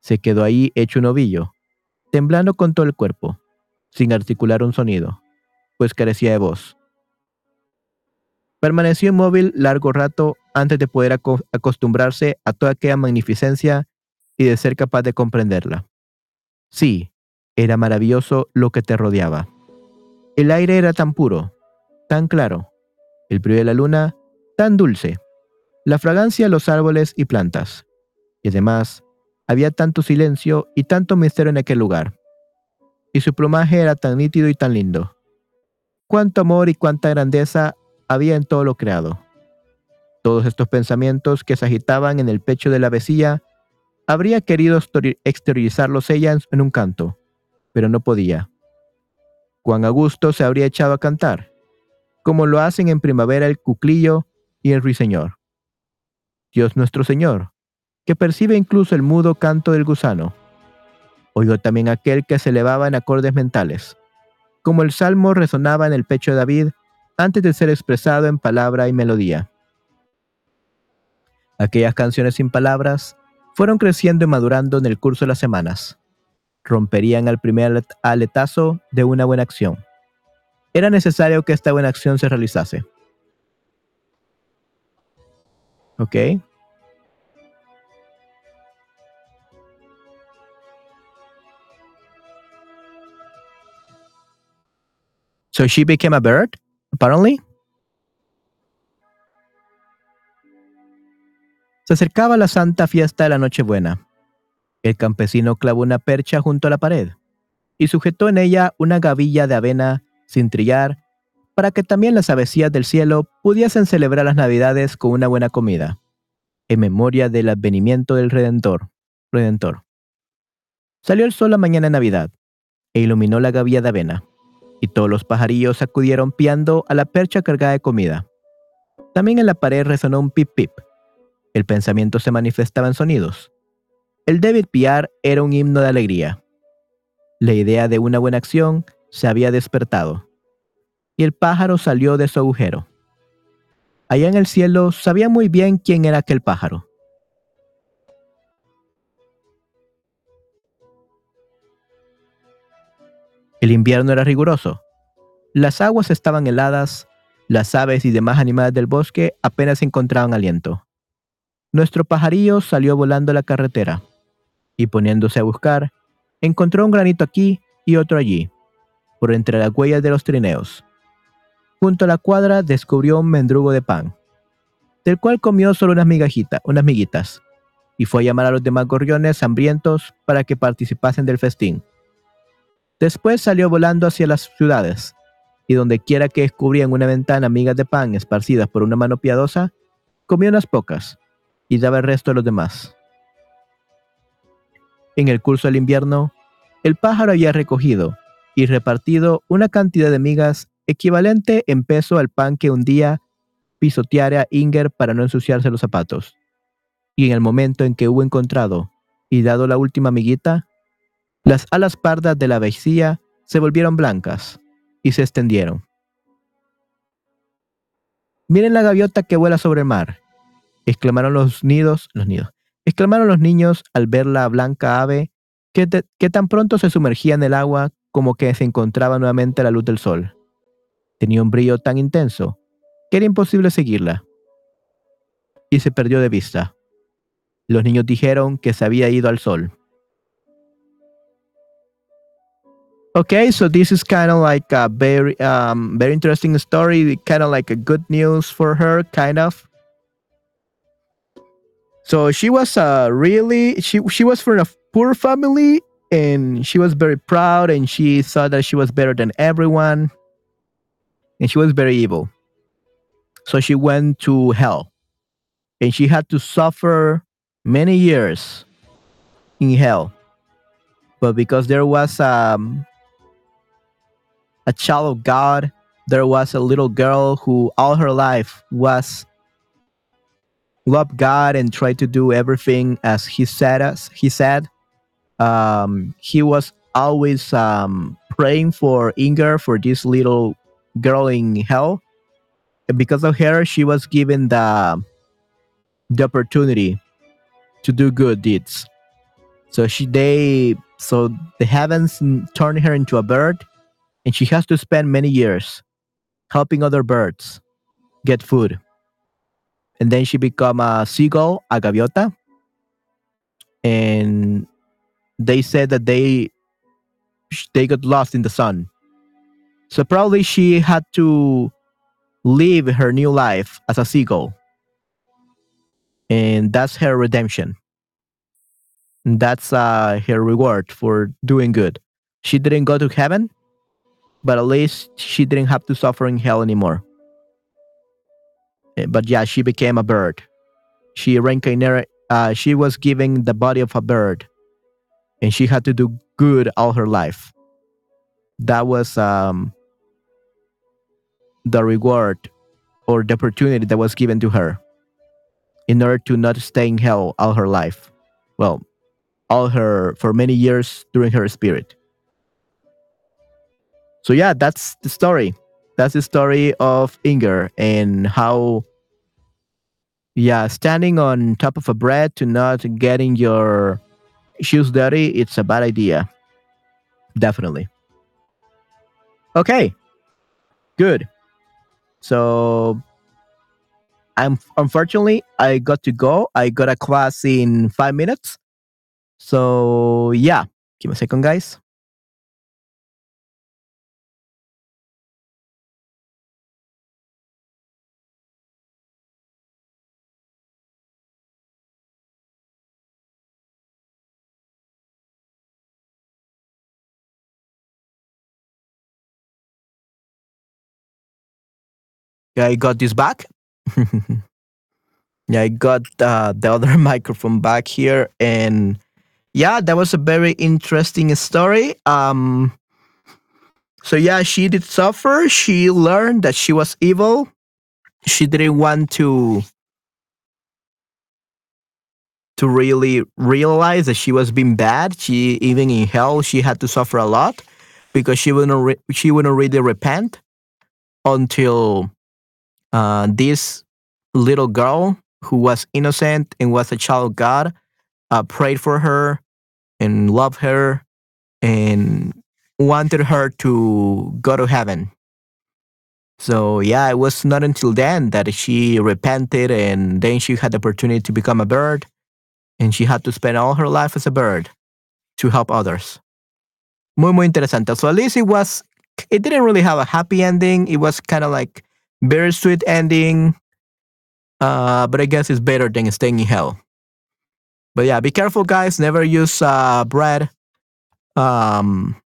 Se quedó ahí hecho un ovillo, temblando con todo el cuerpo, sin articular un sonido, pues carecía de voz. Permaneció inmóvil largo rato antes de poder acostumbrarse a toda aquella magnificencia y de ser capaz de comprenderla. Sí, era maravilloso lo que te rodeaba. El aire era tan puro, tan claro, el brillo de la luna tan dulce, la fragancia de los árboles y plantas. Y además, había tanto silencio y tanto misterio en aquel lugar. Y su plumaje era tan nítido y tan lindo. Cuánto amor y cuánta grandeza había en todo lo creado. Todos estos pensamientos que se agitaban en el pecho de la vecilla, habría querido exteriorizarlos ella en un canto, pero no podía. Juan Augusto se habría echado a cantar, como lo hacen en primavera el cuclillo y el ruiseñor. Dios nuestro Señor, que percibe incluso el mudo canto del gusano, oyó también aquel que se elevaba en acordes mentales, como el salmo resonaba en el pecho de David antes de ser expresado en palabra y melodía. Aquellas canciones sin palabras fueron creciendo y madurando en el curso de las semanas romperían al primer aletazo de una buena acción. Era necesario que esta buena acción se realizase. ¿Ok? So she became a bird, apparently. Se acercaba la santa fiesta de la Nochebuena. El campesino clavó una percha junto a la pared y sujetó en ella una gavilla de avena sin trillar para que también las avecillas del cielo pudiesen celebrar las navidades con una buena comida, en memoria del advenimiento del Redentor. Redentor. Salió el sol la mañana de Navidad e iluminó la gavilla de avena, y todos los pajarillos acudieron piando a la percha cargada de comida. También en la pared resonó un pip pip. El pensamiento se manifestaba en sonidos, el David Piar era un himno de alegría. La idea de una buena acción se había despertado, y el pájaro salió de su agujero. Allá en el cielo sabía muy bien quién era aquel pájaro. El invierno era riguroso. Las aguas estaban heladas, las aves y demás animales del bosque apenas encontraban aliento. Nuestro pajarillo salió volando a la carretera y poniéndose a buscar, encontró un granito aquí y otro allí, por entre las huellas de los trineos. Junto a la cuadra descubrió un mendrugo de pan, del cual comió solo unas migajitas, unas miguitas, y fue a llamar a los demás gorriones hambrientos para que participasen del festín. Después salió volando hacia las ciudades, y donde quiera que descubría en una ventana migas de pan esparcidas por una mano piadosa, comió unas pocas, y daba el resto a los demás. En el curso del invierno, el pájaro había recogido y repartido una cantidad de migas equivalente en peso al pan que un día pisoteara Inger para no ensuciarse los zapatos. Y en el momento en que hubo encontrado y dado la última miguita, las alas pardas de la vecía se volvieron blancas y se extendieron. Miren la gaviota que vuela sobre el mar, exclamaron los nidos, los nidos, exclamaron los niños al ver la blanca ave que, tan pronto se sumergía en el agua como que se encontraba nuevamente a la luz del sol. Tenía un brillo tan intenso que era imposible seguirla. Y se perdió de vista. Los niños dijeron que se había ido al sol. Okay, so this is kind of like a very um very interesting story, kind of like a good news for her, kind of. So she was uh really she she was from a poor family and she was very proud and she thought that she was better than everyone and she was very evil. So she went to hell and she had to suffer many years in hell. But because there was um a child of God. There was a little girl who all her life was loved God and tried to do everything as he said as he said. Um, he was always um, praying for Inger for this little girl in hell. And because of her, she was given the the opportunity to do good deeds. So she they so the heavens turned her into a bird and she has to spend many years helping other birds get food. And then she become a seagull, a gaviota. And they said that they they got lost in the sun. So probably she had to live her new life as a seagull. And that's her redemption. And that's uh, her reward for doing good. She didn't go to heaven, but at least she didn't have to suffer in hell anymore. Eh, but yeah, she became a bird. She reincarnated. Uh, she was given the body of a bird, and she had to do good all her life. That was um, the reward or the opportunity that was given to her in order to not stay in hell all her life. Well, all her for many years during her spirit so yeah, that's the story. That's the story of Inger and how yeah, standing on top of a bread to not getting your shoes dirty, it's a bad idea. Definitely. Okay. Good. So I'm unfortunately I got to go. I got a class in five minutes. So yeah. Give me a second, guys. Yeah, I got this back. yeah, I got uh, the other microphone back here, and yeah, that was a very interesting story. Um, so yeah, she did suffer. She learned that she was evil. She didn't want to to really realize that she was being bad. She even in hell, she had to suffer a lot because she wouldn't re- she wouldn't really repent until uh, this little girl who was innocent and was a child of God uh, prayed for her and loved her and wanted her to go to heaven. So yeah, it was not until then that she repented and then she had the opportunity to become a bird and she had to spend all her life as a bird to help others. Muy muy interesante. So at least it was it didn't really have a happy ending. It was kind of like very sweet ending. Uh, but I guess it's better than staying in hell. But yeah, be careful, guys. Never use uh, bread um,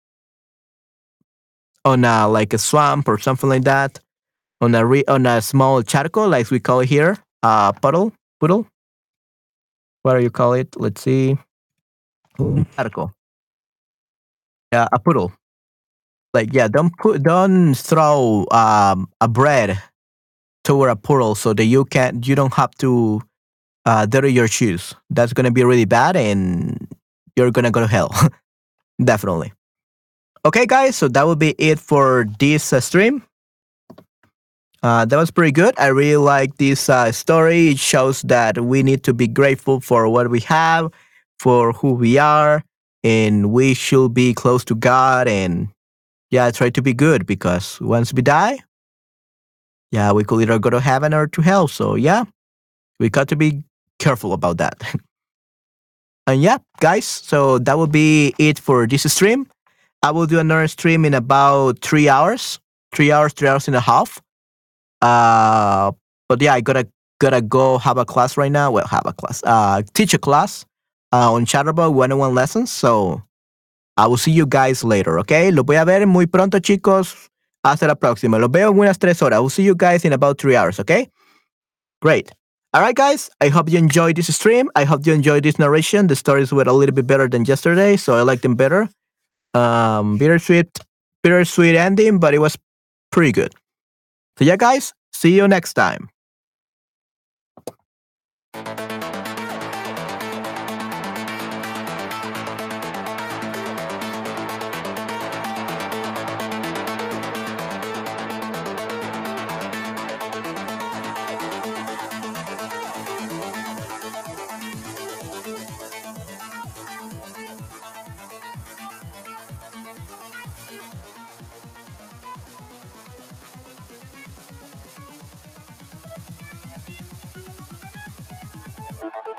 on a, like a swamp or something like that. On a re- on a small charco, like we call it here, uh, puddle, puddle. What do you call it? Let's see. Charco. Yeah, a puddle like yeah don't put don't throw um, a bread toward a portal so that you can't, you don't have to uh, dirty your shoes. That's gonna be really bad and you're gonna go to hell. Definitely. Okay guys so that would be it for this uh, stream. Uh, that was pretty good. I really like this uh, story. It shows that we need to be grateful for what we have for who we are and we should be close to god and yeah, try to be good because once we die, yeah, we could either go to heaven or to hell. So yeah, we got to be careful about that. and yeah, guys, so that will be it for this stream. I will do another stream in about three hours, three hours, three hours and a half. Uh, but yeah, I gotta gotta go have a class right now. Well, have a class, uh, teach a class uh, on Chatterbug one-on-one lessons. So I will see you guys later, okay? Los voy a ver muy pronto, chicos. Hasta la próxima. Los veo en unas tres horas. I will see you guys in about three hours, okay? Great. All right, guys. I hope you enjoyed this stream. I hope you enjoyed this narration. The stories were a little bit better than yesterday, so I like them better. Um, bittersweet, bittersweet ending, but it was pretty good. So yeah, guys. See you next time.